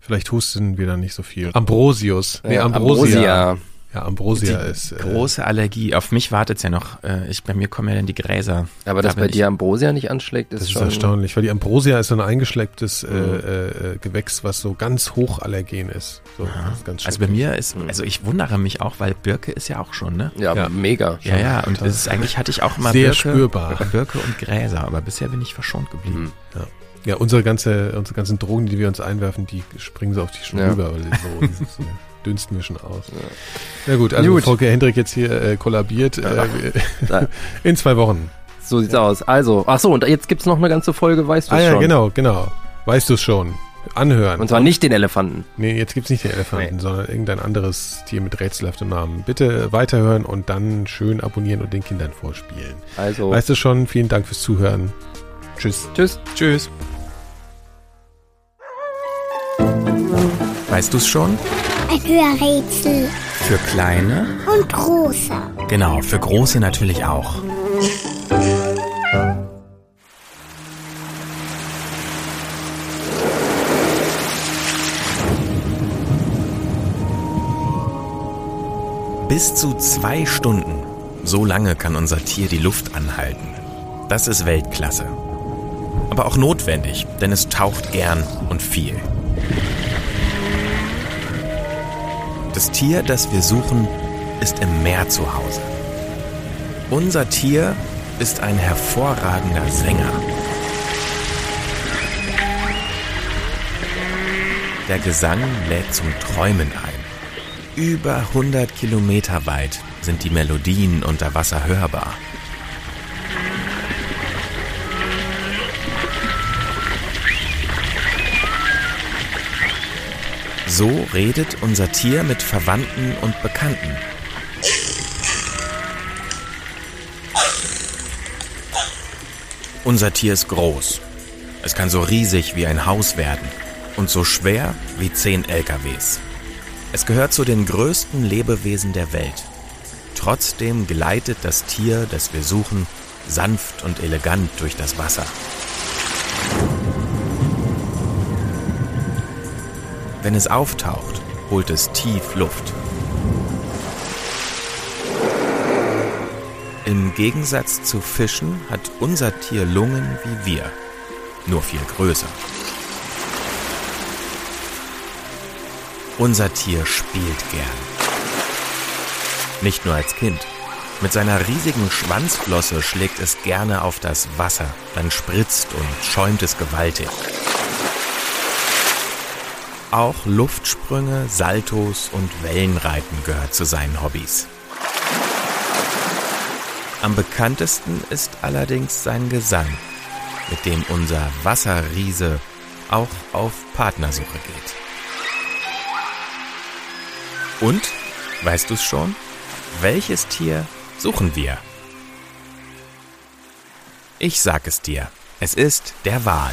Vielleicht husten wir dann nicht so viel. Ambrosius. Nee, Äh, Ambrosia. Ambrosia. Ja, Ambrosia Die ist. Äh, große Allergie. Auf mich wartet's ja noch. Äh, ich, bei mir kommen ja dann die Gräser. Aber dass Da bei dir Ambrosia nicht anschlägt, ist Das ist schon. erstaunlich, weil die Ambrosia ist so ein eingeschlepptes äh, Mhm. äh, äh, Gewächs, was so ganz hoch allergen ist. So, das ist ganz Also bei mir ist, also ich wundere mich auch, weil Birke ist ja auch schon, ne? Ja, Ja. mega. Ja, ja, und es ist eigentlich hatte ich auch mal Sehr Birke, spürbar. Birke und Gräser, aber bisher bin ich verschont geblieben. Ja, unsere ganze, unsere ganzen Drogen, die wir uns einwerfen, die springen so auf die schon Ja. rüber, weil die so, so dünsten wir schon aus. Na gut, also Gut. bevor Hendrik jetzt hier äh, kollabiert, äh, in zwei Wochen. So sieht's aus. Also, ach so, und jetzt gibt's noch eine ganze Folge, weißt du Ah ja, schon. genau, genau. Weißt du es schon. Anhören. Und zwar nicht den Elefanten. Nee, jetzt gibt's nicht den Elefanten, sondern irgendein anderes Tier mit rätselhaftem Namen. Bitte weiterhören und dann schön abonnieren und den Kindern vorspielen. Also, Weißt du schon, vielen Dank fürs Zuhören. Tschüss. tschüss. Tschüss. Weißt du es schon? Ein Hörrätsel Für kleine? und große. Genau, für große natürlich auch. Bis zu zwei Stunden. So lange kann unser Tier die Luft anhalten. Das ist Weltklasse. Aber auch notwendig, denn es taucht gern und viel. Das Tier, das wir suchen, ist im Meer zu Hause. Unser Tier ist ein hervorragender Sänger. Der Gesang lädt zum Träumen ein. Über 100 Kilometer weit sind die Melodien unter Wasser hörbar. So redet unser Tier mit Verwandten und Bekannten. Unser Tier ist groß. Es kann so riesig wie ein Haus werden und so schwer wie zehn LKWs. Es gehört zu den größten Lebewesen der Welt. Trotzdem gleitet das Tier, das wir suchen, sanft und elegant durch das Wasser. Wenn es auftaucht, holt es tief Luft. Im Gegensatz zu Fischen hat unser Tier Lungen wie wir, nur viel größer. Unser Tier spielt gern. Nicht nur als Kind. Mit seiner riesigen Schwanzflosse schlägt es gerne auf das Wasser, dann spritzt und schäumt es gewaltig. Auch Luftsprünge, Saltos und Wellenreiten gehört zu seinen Hobbys. Am bekanntesten ist allerdings sein Gesang, mit dem unser Wasserriese auch auf Partnersuche geht. Und, weißt du's schon? Welches Tier suchen wir? Ich sag es dir. Es ist der Wal.